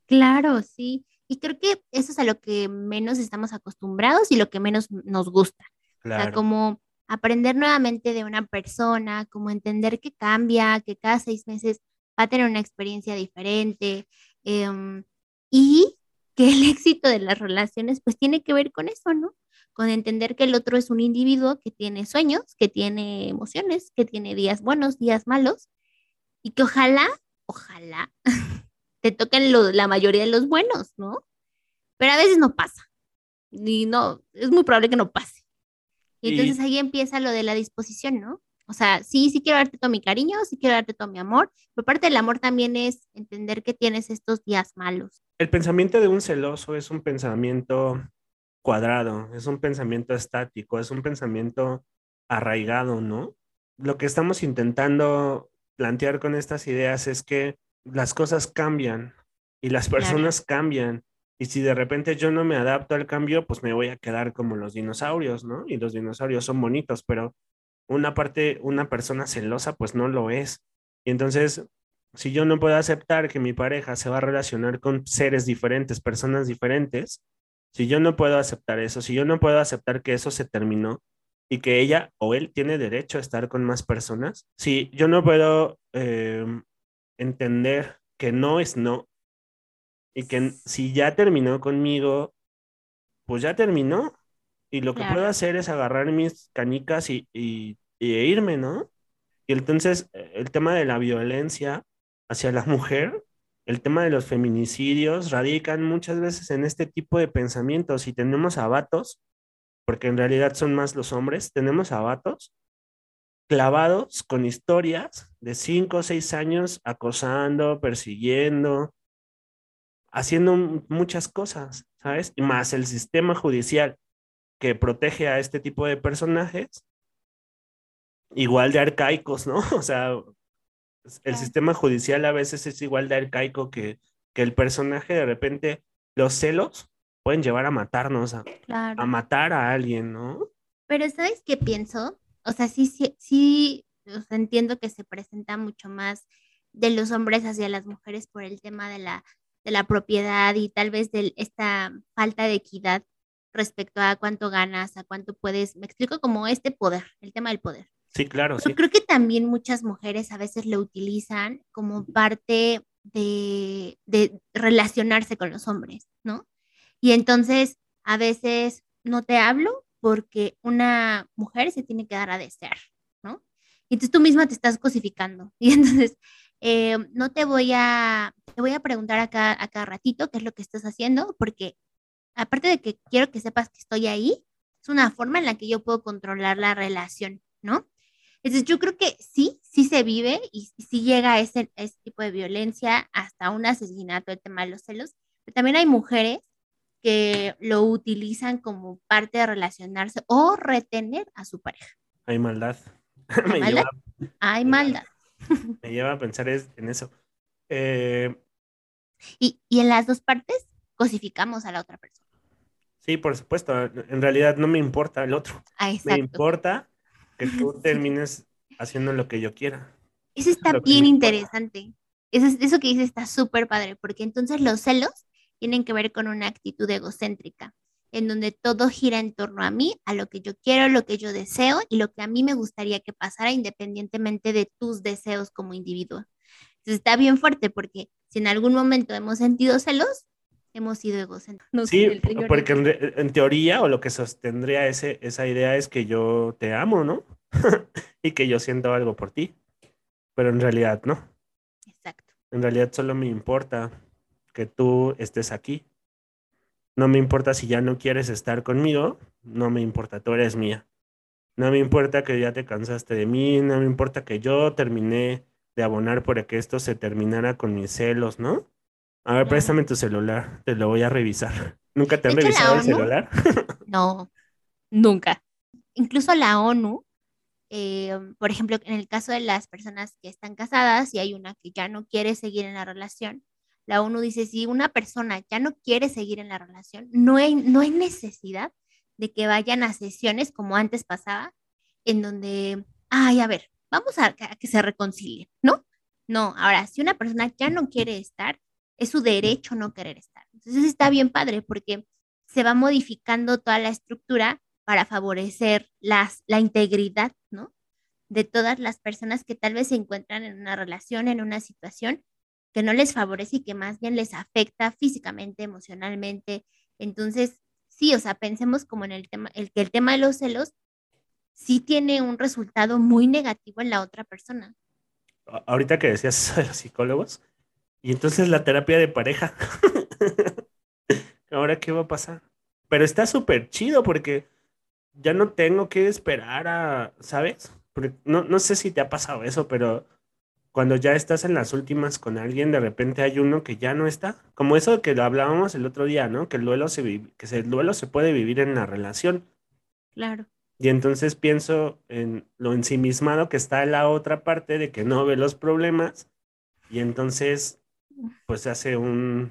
Claro, sí. Y creo que eso es a lo que menos estamos acostumbrados y lo que menos nos gusta. Claro. O sea, como aprender nuevamente de una persona, como entender que cambia, que cada seis meses va a tener una experiencia diferente em, y que el éxito de las relaciones pues tiene que ver con eso, ¿no? Con entender que el otro es un individuo que tiene sueños, que tiene emociones, que tiene días buenos, días malos y que ojalá, ojalá <laughs> te toquen la mayoría de los buenos, ¿no? Pero a veces no pasa. Y no, es muy probable que no pase. Y entonces ahí empieza lo de la disposición, ¿no? O sea, sí, sí quiero darte todo mi cariño, sí quiero darte todo mi amor, pero parte del amor también es entender que tienes estos días malos. El pensamiento de un celoso es un pensamiento cuadrado, es un pensamiento estático, es un pensamiento arraigado, ¿no? Lo que estamos intentando plantear con estas ideas es que las cosas cambian y las personas cambian. Y si de repente yo no me adapto al cambio, pues me voy a quedar como los dinosaurios, ¿no? Y los dinosaurios son bonitos, pero una parte, una persona celosa, pues no lo es. Y entonces, si yo no puedo aceptar que mi pareja se va a relacionar con seres diferentes, personas diferentes, si yo no puedo aceptar eso, si yo no puedo aceptar que eso se terminó y que ella o él tiene derecho a estar con más personas, si yo no puedo em, entender que no es no y que si ya terminó conmigo, pues ya terminó. Y lo que puedo hacer es agarrar mis canicas y, y, irme, ¿no? Y entonces eh, el tema de la violencia hacia la mujer, el tema de los feminicidios, radican muchas veces en este tipo de pensamientos. Y tenemos abatos, porque en realidad son más los hombres, tenemos abatos clavados con historias de cinco o seis años acosando, persiguiendo, haciendo muchas cosas, ¿sabes? Y más el sistema judicial que protege a este tipo de personajes, igual de arcaicos, ¿no? <laughs> O sea, el sistema judicial a veces es igual de arcaico que, que el personaje de repente, los celos pueden llevar a matarnos, a, a matar a alguien, ¿no? Pero ¿sabes qué pienso? o sea, sí, sí, sí, entiendo que se presenta mucho más de los hombres hacia las mujeres por el tema de la, de la propiedad y tal vez de esta falta de equidad respecto a cuánto ganas, a cuánto puedes, me explico como este poder, el tema del poder. Sí, claro. Yo creo que también muchas mujeres a veces lo utilizan como parte de, de relacionarse con los hombres, ¿no? Y entonces a veces no te hablo porque una mujer se tiene que dar a desear, ¿no? Y entonces tú misma te estás cosificando. <laughs> Y entonces, eh, no te voy a, te voy a preguntar acá a cada ratito qué es lo que estás haciendo, porque aparte de que quiero que sepas que estoy ahí, es una forma en la que yo puedo controlar la relación, ¿no? Entonces yo creo que sí, sí se vive y sí llega a ese, ese tipo de violencia hasta un asesinato, el tema de los celos, pero también hay mujeres que lo utilizan como parte de relacionarse o retener a su pareja. Hay maldad. <laughs> ¿Hay maldad? Hay maldad. <laughs> Me lleva a pensar en eso. Eh, y, en las dos partes cosificamos a la otra persona. Sí, por supuesto. En realidad no me importa el otro. Ah, me importa que tú <laughs> termines haciendo lo que yo quiera. Eso está bien interesante. Eso, eso que dices está súper padre, porque entonces los celos tienen que ver con una actitud egocéntrica, en donde todo gira en torno a mí, a lo que yo quiero, lo que yo deseo y lo que a mí me gustaría que pasara independientemente de tus deseos como individuo. Entonces está bien fuerte porque si en algún momento hemos sentido celos, hemos sido egocéntricos. sí, porque en, teoría o lo que sostendría ese, esa idea es que yo te amo, ¿no? <laughs> y que yo siento algo por ti, pero en realidad no. Exacto. En realidad solo me importa que tú estés aquí. No me importa si ya no quieres estar conmigo, no me importa, tú eres mía. No me importa que ya te cansaste de mí, no me importa que yo terminé de abonar para que esto se terminara con mis celos, ¿no? A ver, préstame tu celular, te lo voy a revisar. <laughs> ¿Nunca te han revisado el celular? <laughs> no, nunca. Incluso la ONU, eh, por ejemplo, en el caso de las personas que están casadas y hay una que ya no quiere seguir en la relación, la ONU dice, si una persona ya no quiere seguir en la relación, no hay, no hay necesidad de que vayan a sesiones como antes pasaba, en donde, ay, a ver, vamos a, que se reconcilien, ¿no? No, ahora, si una persona ya no quiere estar, es su derecho no querer estar. Entonces está bien padre porque se va modificando toda la estructura para favorecer las, la integridad, ¿no? De todas las personas que tal vez se encuentran en una relación, en una situación que no les favorece y que más bien les afecta físicamente, emocionalmente. Entonces, sí, o sea, pensemos como en el tema, el que el tema de los celos sí tiene un resultado muy negativo en la otra persona. Ahorita que decías de los psicólogos, y entonces la terapia de pareja, <laughs> ahora qué va a pasar. Pero está súper chido porque ya no tengo que esperar a, ¿sabes? no, no sé si te ha pasado eso, pero cuando ya estás en las últimas con alguien, de repente hay uno que ya no está. Como eso que lo hablábamos el otro día, ¿no? Que el duelo se, que el duelo se puede vivir en la relación. Claro. Y entonces pienso en lo ensimismado que está en la otra parte de que no ve los problemas y entonces pues se hace un,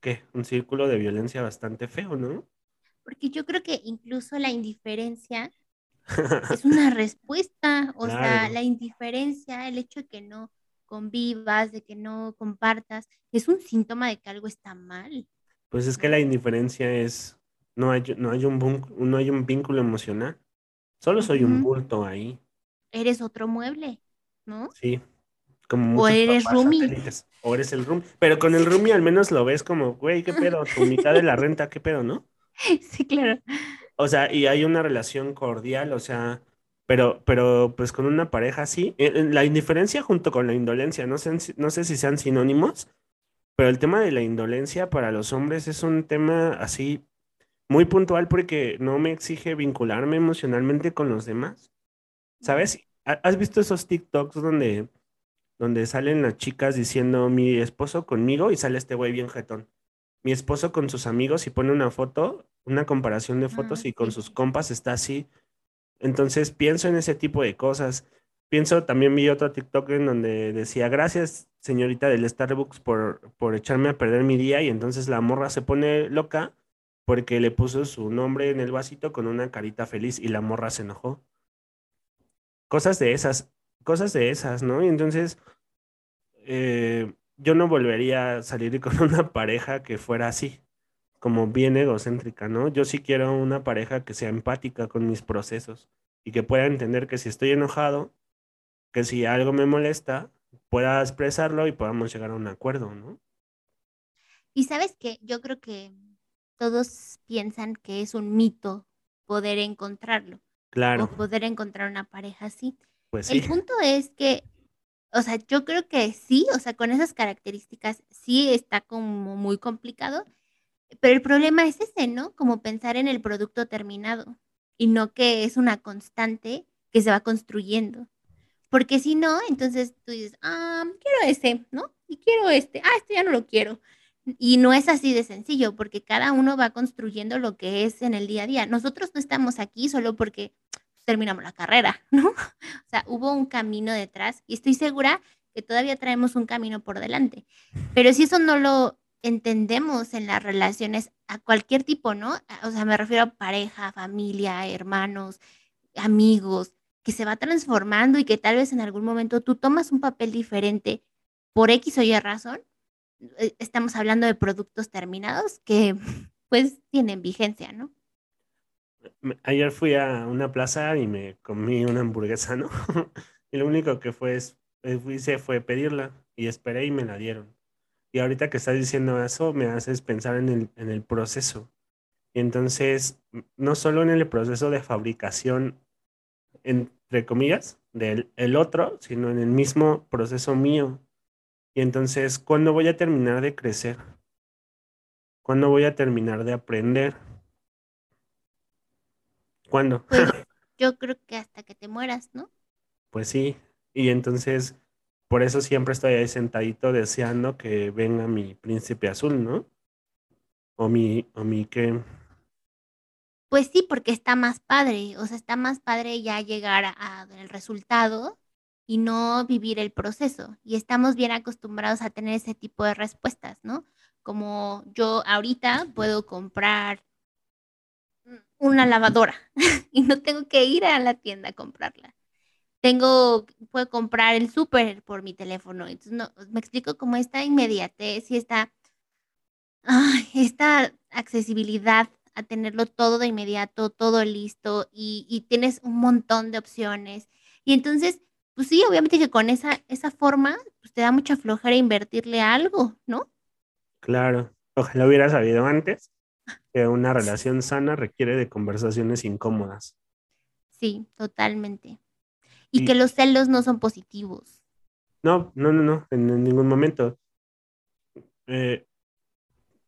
¿qué? Un círculo de violencia bastante feo, ¿no? Porque yo creo que incluso la indiferencia <laughs> es una respuesta, o sea, la indiferencia, el hecho de que no convivas, de que no compartas, es un síntoma de que algo está mal. Pues es que la indiferencia es, no hay, no hay, un, no hay un vínculo emocional. Solo soy un bulto ahí. Eres otro mueble, ¿no? Sí. Como o eres Rumi. O eres el Rumi. Pero con el Rumi al menos lo ves como, güey, ¿qué pedo? Tu mitad de la renta, ¿qué pedo, no? <laughs> Sí, claro. O sea, y hay una relación cordial, o sea, pero, pero pues con una pareja así, la indiferencia junto con la indolencia, no sé, no sé si sean sinónimos, pero el tema de la indolencia para los hombres es un tema así muy puntual porque no me exige vincularme emocionalmente con los demás. ¿Sabes? ¿Has visto esos TikToks donde, donde salen las chicas diciendo mi esposo conmigo y sale este güey bien jetón? Mi esposo con sus amigos y pone una foto, una comparación de fotos ah, y con sus compas está así. Entonces pienso en ese tipo de cosas. Pienso, también vi otro TikTok en donde decía, gracias señorita del Starbucks por, por echarme a perder mi día y entonces la morra se pone loca porque le puso su nombre en el vasito con una carita feliz y la morra se enojó. Cosas de esas, cosas de esas, ¿no? Y entonces eh, yo no volvería a salir <laughs> con una pareja que fuera así, como bien egocéntrica, ¿no? Yo sí quiero una pareja que sea empática con mis procesos y que pueda entender que si estoy enojado, que si algo me molesta, pueda expresarlo y podamos llegar a un acuerdo, ¿no? Y sabes que yo creo que todos piensan que es un mito poder encontrarlo. Claro. O poder encontrar una pareja así. Pues El punto es que, o sea, yo creo que sí, o sea, con esas características sí está como muy complicado, pero el problema es ese, ¿no? Como pensar en el producto terminado y no que es una constante que se va construyendo. Porque si no, entonces tú dices, ah, quiero ese, ¿no? Y quiero este, ah, este ya no lo quiero. Y no es así de sencillo, porque cada uno va construyendo lo que es en el día a día. Nosotros no estamos aquí solo porque terminamos la carrera, <laughs> ¿no? O sea, hubo un camino detrás y estoy segura que todavía traemos un camino por delante. Pero si eso no lo entendemos en las relaciones a cualquier tipo, ¿no? O sea, me refiero a pareja, familia, hermanos, amigos, que se va transformando y que tal vez en algún momento tú tomas un papel diferente por X o Y razón, eh, estamos hablando de productos terminados que <laughs> pues tienen vigencia, ¿no? Ayer fui a una plaza y me comí una hamburguesa, ¿no? <laughs> y lo único que fue, eh, hice fue pedirla y esperé y me la dieron. Y ahorita que estás diciendo eso, me haces pensar en el, en el proceso. Y entonces, no solo en el proceso de fabricación, entre comillas, del el otro, sino en el mismo proceso mío. Y entonces, ¿cuándo voy a terminar de crecer? ¿Cuándo voy a terminar de aprender? ¿Cuándo? Pues <laughs> yo creo que hasta que te mueras, ¿no? Pues sí. Y entonces, por eso siempre estoy ahí sentadito deseando que venga mi príncipe azul, ¿no? O mi, o mi qué. Pues sí, porque está más padre, o sea, está más padre ya llegar al resultado y no vivir el proceso. Y estamos bien acostumbrados a tener ese tipo de respuestas, ¿no? Como yo ahorita puedo comprar una lavadora <laughs> y no tengo que ir a la tienda a comprarla. Tengo, puedo comprar el súper por mi teléfono. Entonces, no, me explico cómo esta inmediatez y esta, esta accesibilidad a tenerlo todo de inmediato, todo listo y, tienes un montón de opciones. Y entonces, pues sí, obviamente que con esa, esa forma, pues te da mucha flojera invertirle algo, ¿no? Claro, ojalá hubiera sabido antes que una relación sana requiere de conversaciones incómodas. Sí, totalmente. Y, que los celos no son positivos. No, no, no, no, en, ningún momento. Eh,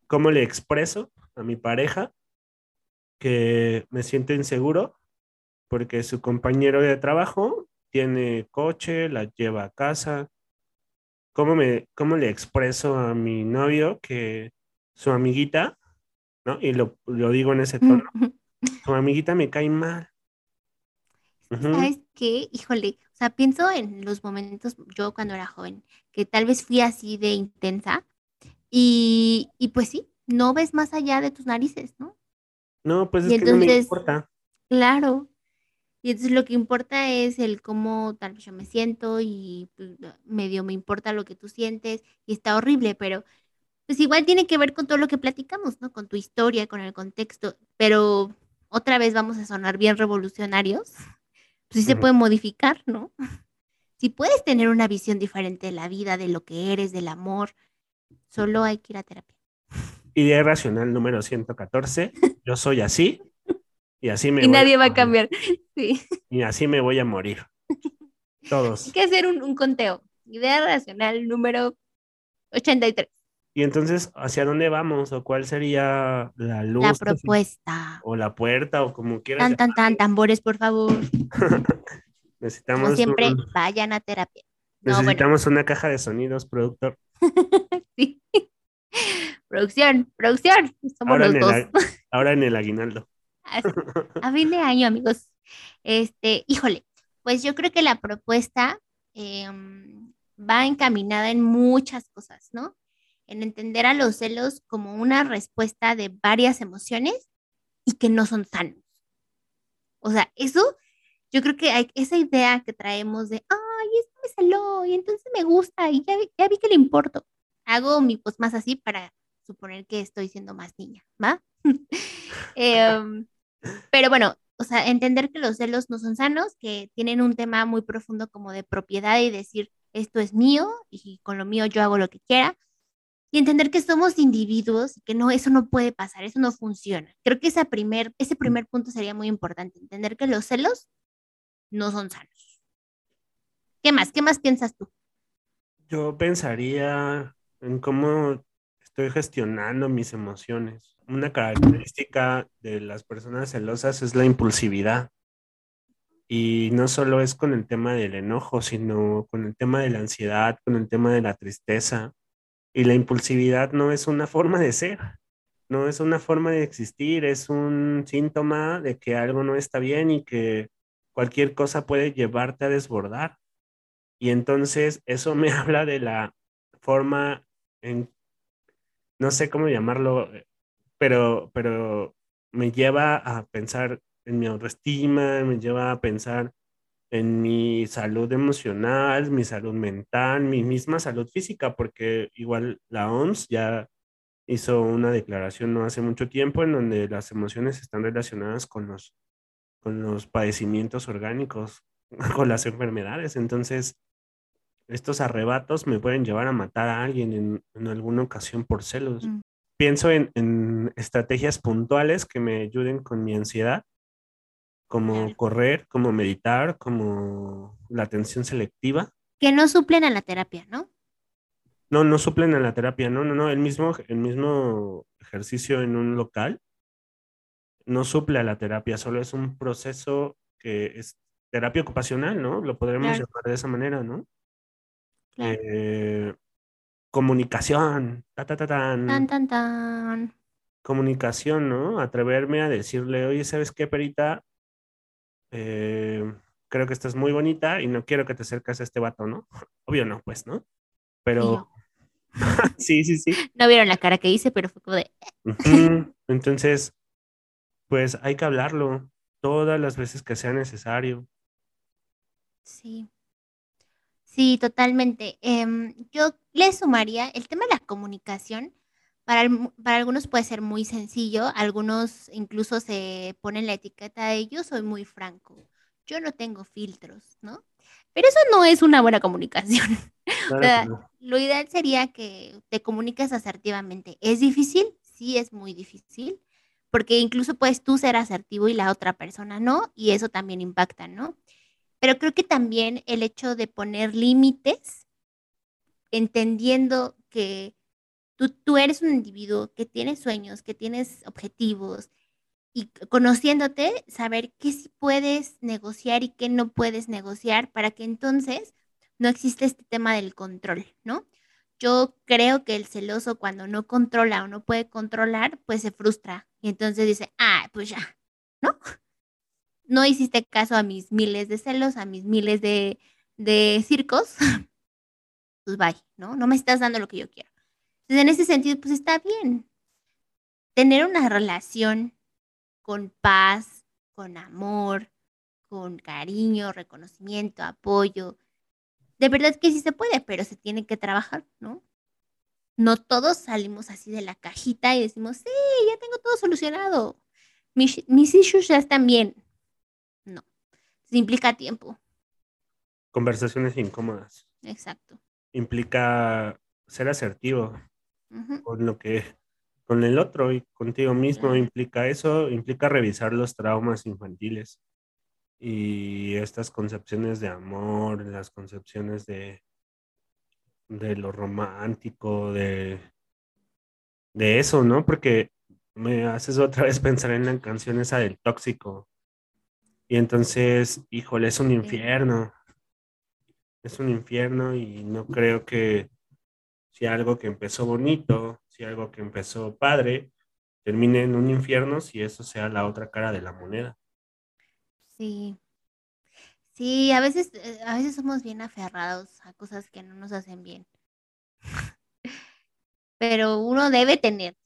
¿Cómo le expreso a mi pareja que me siento inseguro porque su compañero de trabajo tiene coche, la lleva a casa, ¿Cómo, me, ¿Cómo le expreso a mi novio que su amiguita, ¿no? Y lo, digo en ese tono, su amiguita me cae mal. ¿Sabes qué? Híjole, o sea, pienso en los momentos, yo cuando era joven, que tal vez fui así de intensa y, pues sí, no ves más allá de tus narices, ¿no? No, pues es que no me importa. Claro, y entonces lo que importa es el cómo tal vez yo me siento y pues, medio me importa lo que tú sientes y está horrible, pero pues igual tiene que ver con todo lo que platicamos, ¿no? Con tu historia, con el contexto, pero otra vez vamos a sonar bien revolucionarios, pues sí se puede modificar, ¿no? Si puedes tener una visión diferente de la vida, de lo que eres, del amor, solo hay que ir a terapia. Idea racional número 114, yo soy así, y así me y nadie va a cambiar. Sí. Y así me voy a morir. Todos. Hay que hacer un, conteo. Idea racional número 83. Y entonces, ¿hacia dónde vamos? ¿O cuál sería la luz? La propuesta. O la puerta, o como quieras. Tan, tan, tan, tambores, por favor. <laughs> Necesitamos. Como siempre, vayan a terapia. Necesitamos una caja de sonidos, productor. <laughs> sí. Producción, producción. Somos los dos. ahora en el aguinaldo. <laughs> a fin de año, amigos. Este, híjole, pues yo creo que la propuesta em, va encaminada en muchas cosas, ¿no? En entender a los celos como una respuesta de varias emociones y que no son sanos. O sea, eso, yo creo que hay esa idea que traemos de, ay, esto me celó y entonces me gusta y ya, ya vi que le importo. Hago mi post más así para suponer que estoy siendo más niña, ¿va? <laughs> eh, pero bueno, o sea, entender que los celos no son sanos, que tienen un tema muy profundo como de propiedad y decir, esto es mío y con lo mío yo hago lo que quiera. Y entender que somos individuos y que no, eso no puede pasar, eso no funciona. Creo que ese primer, ese primer punto sería muy importante, entender que los celos no son sanos. ¿Qué más? ¿Qué más piensas tú? Yo pensaría en cómo estoy gestionando mis emociones. Una característica de las personas celosas es la impulsividad. Y no solo es con el tema del enojo, sino con el tema de la ansiedad, con el tema de la tristeza. Y la impulsividad no es una forma de ser, no es una forma de existir, es un síntoma de que algo no está bien y que cualquier cosa puede llevarte a desbordar. Y entonces eso me <laughs> habla de la forma en no sé cómo llamarlo, pero, pero me lleva a pensar en mi autoestima, me lleva a pensar en mi salud emocional, mi salud mental, mi misma salud física, porque igual la OMS ya hizo una declaración no hace mucho tiempo en donde las emociones están relacionadas con los, con los padecimientos orgánicos, <laughs> con las enfermedades. Entonces, estos arrebatos me pueden llevar a matar a alguien en, en alguna ocasión por celos. Mm. Pienso en, en estrategias puntuales que me ayuden con mi ansiedad como correr, como meditar, como la atención selectiva. Que no suplen a la terapia, ¿no? No, no suplen a la terapia, no, no, no, el mismo, el mismo ejercicio en un local no suple a la terapia, solo es un proceso que es terapia ocupacional, ¿no? Lo podremos Claro. llamar de esa manera, ¿no? Claro. Eh, comunicación, ta, ta, ta, tan. Tan, tan, tan. comunicación, ¿no? Atreverme a decirle, oye, ¿sabes qué, Perita? Eh, creo que estás muy bonita y no quiero que te acerques a este vato, ¿no? <laughs> Obvio no, pues, ¿no? Pero <laughs> sí, sí, sí. no vieron la cara que hice, pero fue como de. Entonces, pues hay que hablarlo todas las veces que sea necesario. sí. Sí, totalmente. Em, yo le sumaría el tema de la comunicación. Para, para algunos puede ser muy sencillo, algunos incluso se ponen la etiqueta de yo soy muy franco, yo no tengo filtros, ¿no? Pero eso no es una buena comunicación. <laughs> O sea, no. lo ideal sería que te comuniques asertivamente. ¿Es difícil? Sí, es muy difícil, porque incluso puedes tú ser asertivo y la otra persona no, y eso también impacta, ¿no? Pero creo que también el hecho de poner límites, entendiendo que tú, eres un individuo que tiene sueños, que tienes objetivos, y conociéndote, saber qué sí puedes negociar y qué no puedes negociar para que entonces no existe este tema del control, ¿no? Yo creo que el celoso cuando no controla o no puede controlar, pues se frustra y entonces dice, ah, pues ya, ¿no? No hiciste caso a mis miles de celos, a mis miles de, de circos, pues bye, ¿no? No me estás dando lo que yo quiero. Entonces, en ese sentido, pues está bien. Tener una relación con paz, con amor, con cariño, reconocimiento, apoyo. De verdad que sí se puede, pero se tiene que trabajar, ¿no? No todos salimos así de la cajita y decimos, sí, ya tengo todo solucionado. Mis, mis issues ya están bien. No, se implica tiempo. Conversaciones incómodas. Exacto. Implica ser asertivo Con lo que, con el otro y contigo mismo. Implica eso, implica revisar los traumas infantiles y estas concepciones de amor, las concepciones de, de lo romántico, de, de eso, ¿no? Porque me haces otra vez pensar en la canción esa del tóxico. Y entonces, híjole, es un infierno. Es un infierno y no creo que si algo que empezó bonito, si algo que empezó padre, termine en un infierno, si eso sea la otra cara de la moneda. Sí. Sí, a veces, eh, a veces somos bien aferrados a cosas que no nos hacen bien. <laughs> Pero uno debe tener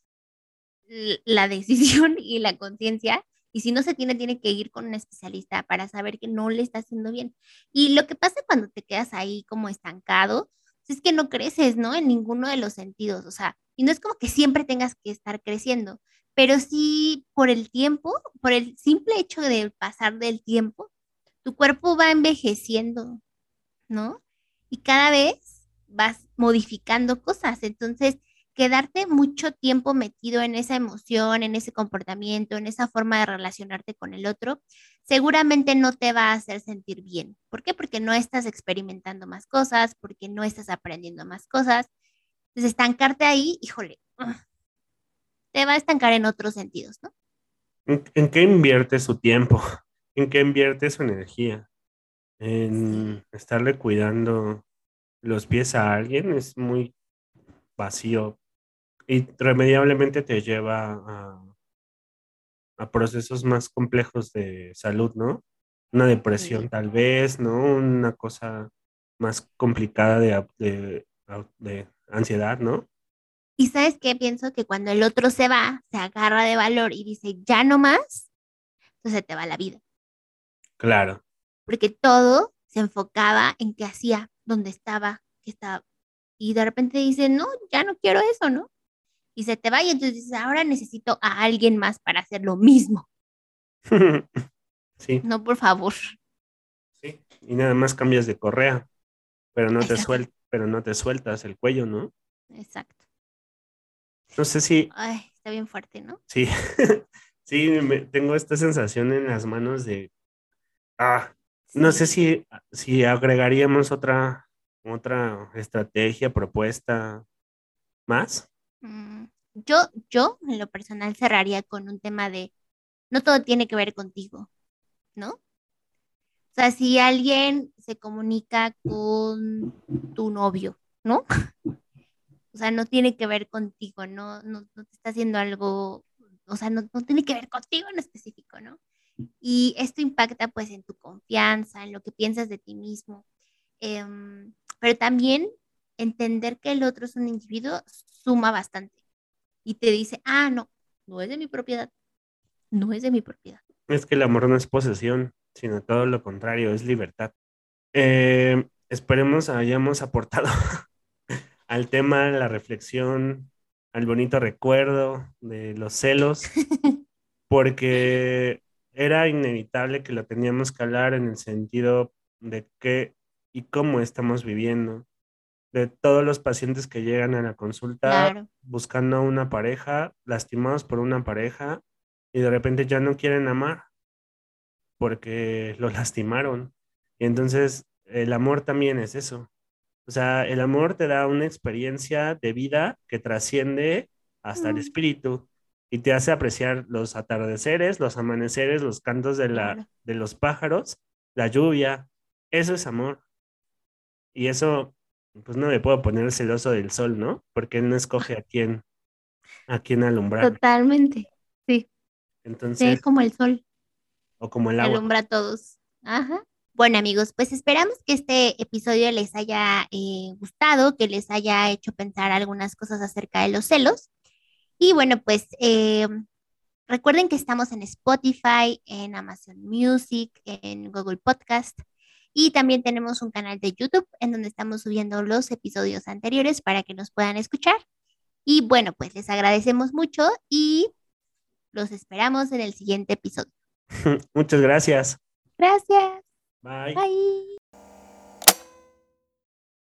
la decisión y la conciencia. Y si no se tiene, tiene que ir con un especialista para saber que no le está haciendo bien. Y lo que pasa cuando te quedas ahí como estancado, es que no creces, ¿no? En ninguno de los sentidos. O sea, y no es como que siempre tengas que estar creciendo, pero sí por el tiempo, por el simple hecho de pasar del tiempo, tu cuerpo va envejeciendo, ¿no? Y cada vez vas modificando cosas. Entonces, quedarte mucho tiempo metido en esa emoción, en ese comportamiento, en esa forma de relacionarte con el otro, seguramente no te va a hacer sentir bien. ¿Por qué? Porque no estás experimentando más cosas, porque no estás aprendiendo más cosas. Entonces, estancarte ahí, híjole, ugh, te va a estancar en otros sentidos, ¿no? ¿En, en qué invierte su tiempo? <laughs> ¿En qué invierte su energía? En estarle cuidando los pies a alguien es muy vacío irremediablemente te lleva a, a procesos más complejos de salud, ¿no? Una depresión Sí. tal vez, ¿no? Una cosa más complicada de, de, de ansiedad, ¿no? Y sabes qué, pienso que cuando el otro se va, se agarra de valor y dice, ya no más, entonces te va la vida. Claro. porque todo se enfocaba en qué hacía, dónde estaba, qué estaba. Y de repente dice, no, ya no quiero eso, ¿no? Y se te va y entonces dices, ahora necesito a alguien más para hacer lo mismo. <laughs> sí. No, por favor. Sí, y nada más cambias de correa, pero no te sueltas, pero no te sueltas el cuello, ¿no? Exacto. No sé si. Ay, está bien fuerte, ¿no? Sí, <laughs> sí, tengo esta sensación en las manos de. Ah, no sé si, si agregaríamos otra, otra estrategia, propuesta más. Mm, yo, yo, en lo personal, cerraría con un tema de no todo tiene que ver contigo, ¿no? O sea, si alguien se comunica con tu novio, ¿no? <laughs> O sea, no tiene que ver contigo, no, no, te está haciendo algo, o sea, no, tiene que ver contigo en específico, ¿no? Y esto impacta pues en tu confianza, en lo que piensas de ti mismo. Em, pero también entender que el otro es un individuo suma bastante. Y te dice, ah, no, no es de mi propiedad. No es de mi propiedad. Es que el amor no es posesión, sino todo lo contrario, es libertad. Eh, esperemos hayamos aportado <laughs> al tema, la reflexión, al bonito recuerdo de los celos, <laughs> porque era inevitable que lo teníamos que hablar en el sentido de qué y cómo estamos viviendo, de todos los pacientes que llegan a la consulta buscando una pareja, lastimados por una pareja, y de repente ya no quieren amar porque lo <laughs> lastimaron. Y entonces el amor también es eso, o sea, el amor te da una experiencia de vida que trasciende hasta el mm. espíritu y te hace apreciar los atardeceres, los amaneceres, los cantos de, la, de los pájaros, la lluvia. Eso es amor. Y eso, pues no me puedo poner celoso del sol, ¿no? Porque él no escoge a quién, a quién alumbrar. Totalmente, sí. Entonces. Sí, como el sol. O como el agua. Alumbra a todos. Ajá. Bueno amigos, pues esperamos que este episodio les haya eh, gustado, que les haya hecho pensar algunas cosas acerca de los celos. Y bueno, pues eh, recuerden que estamos en Spotify, en Amazon Music, en Google Podcast y también tenemos un canal de YouTube en donde estamos subiendo los episodios anteriores para que nos puedan escuchar. Y bueno, pues les agradecemos mucho y los esperamos en el siguiente episodio. <laughs> Muchas gracias. Gracias. Bye. Bye.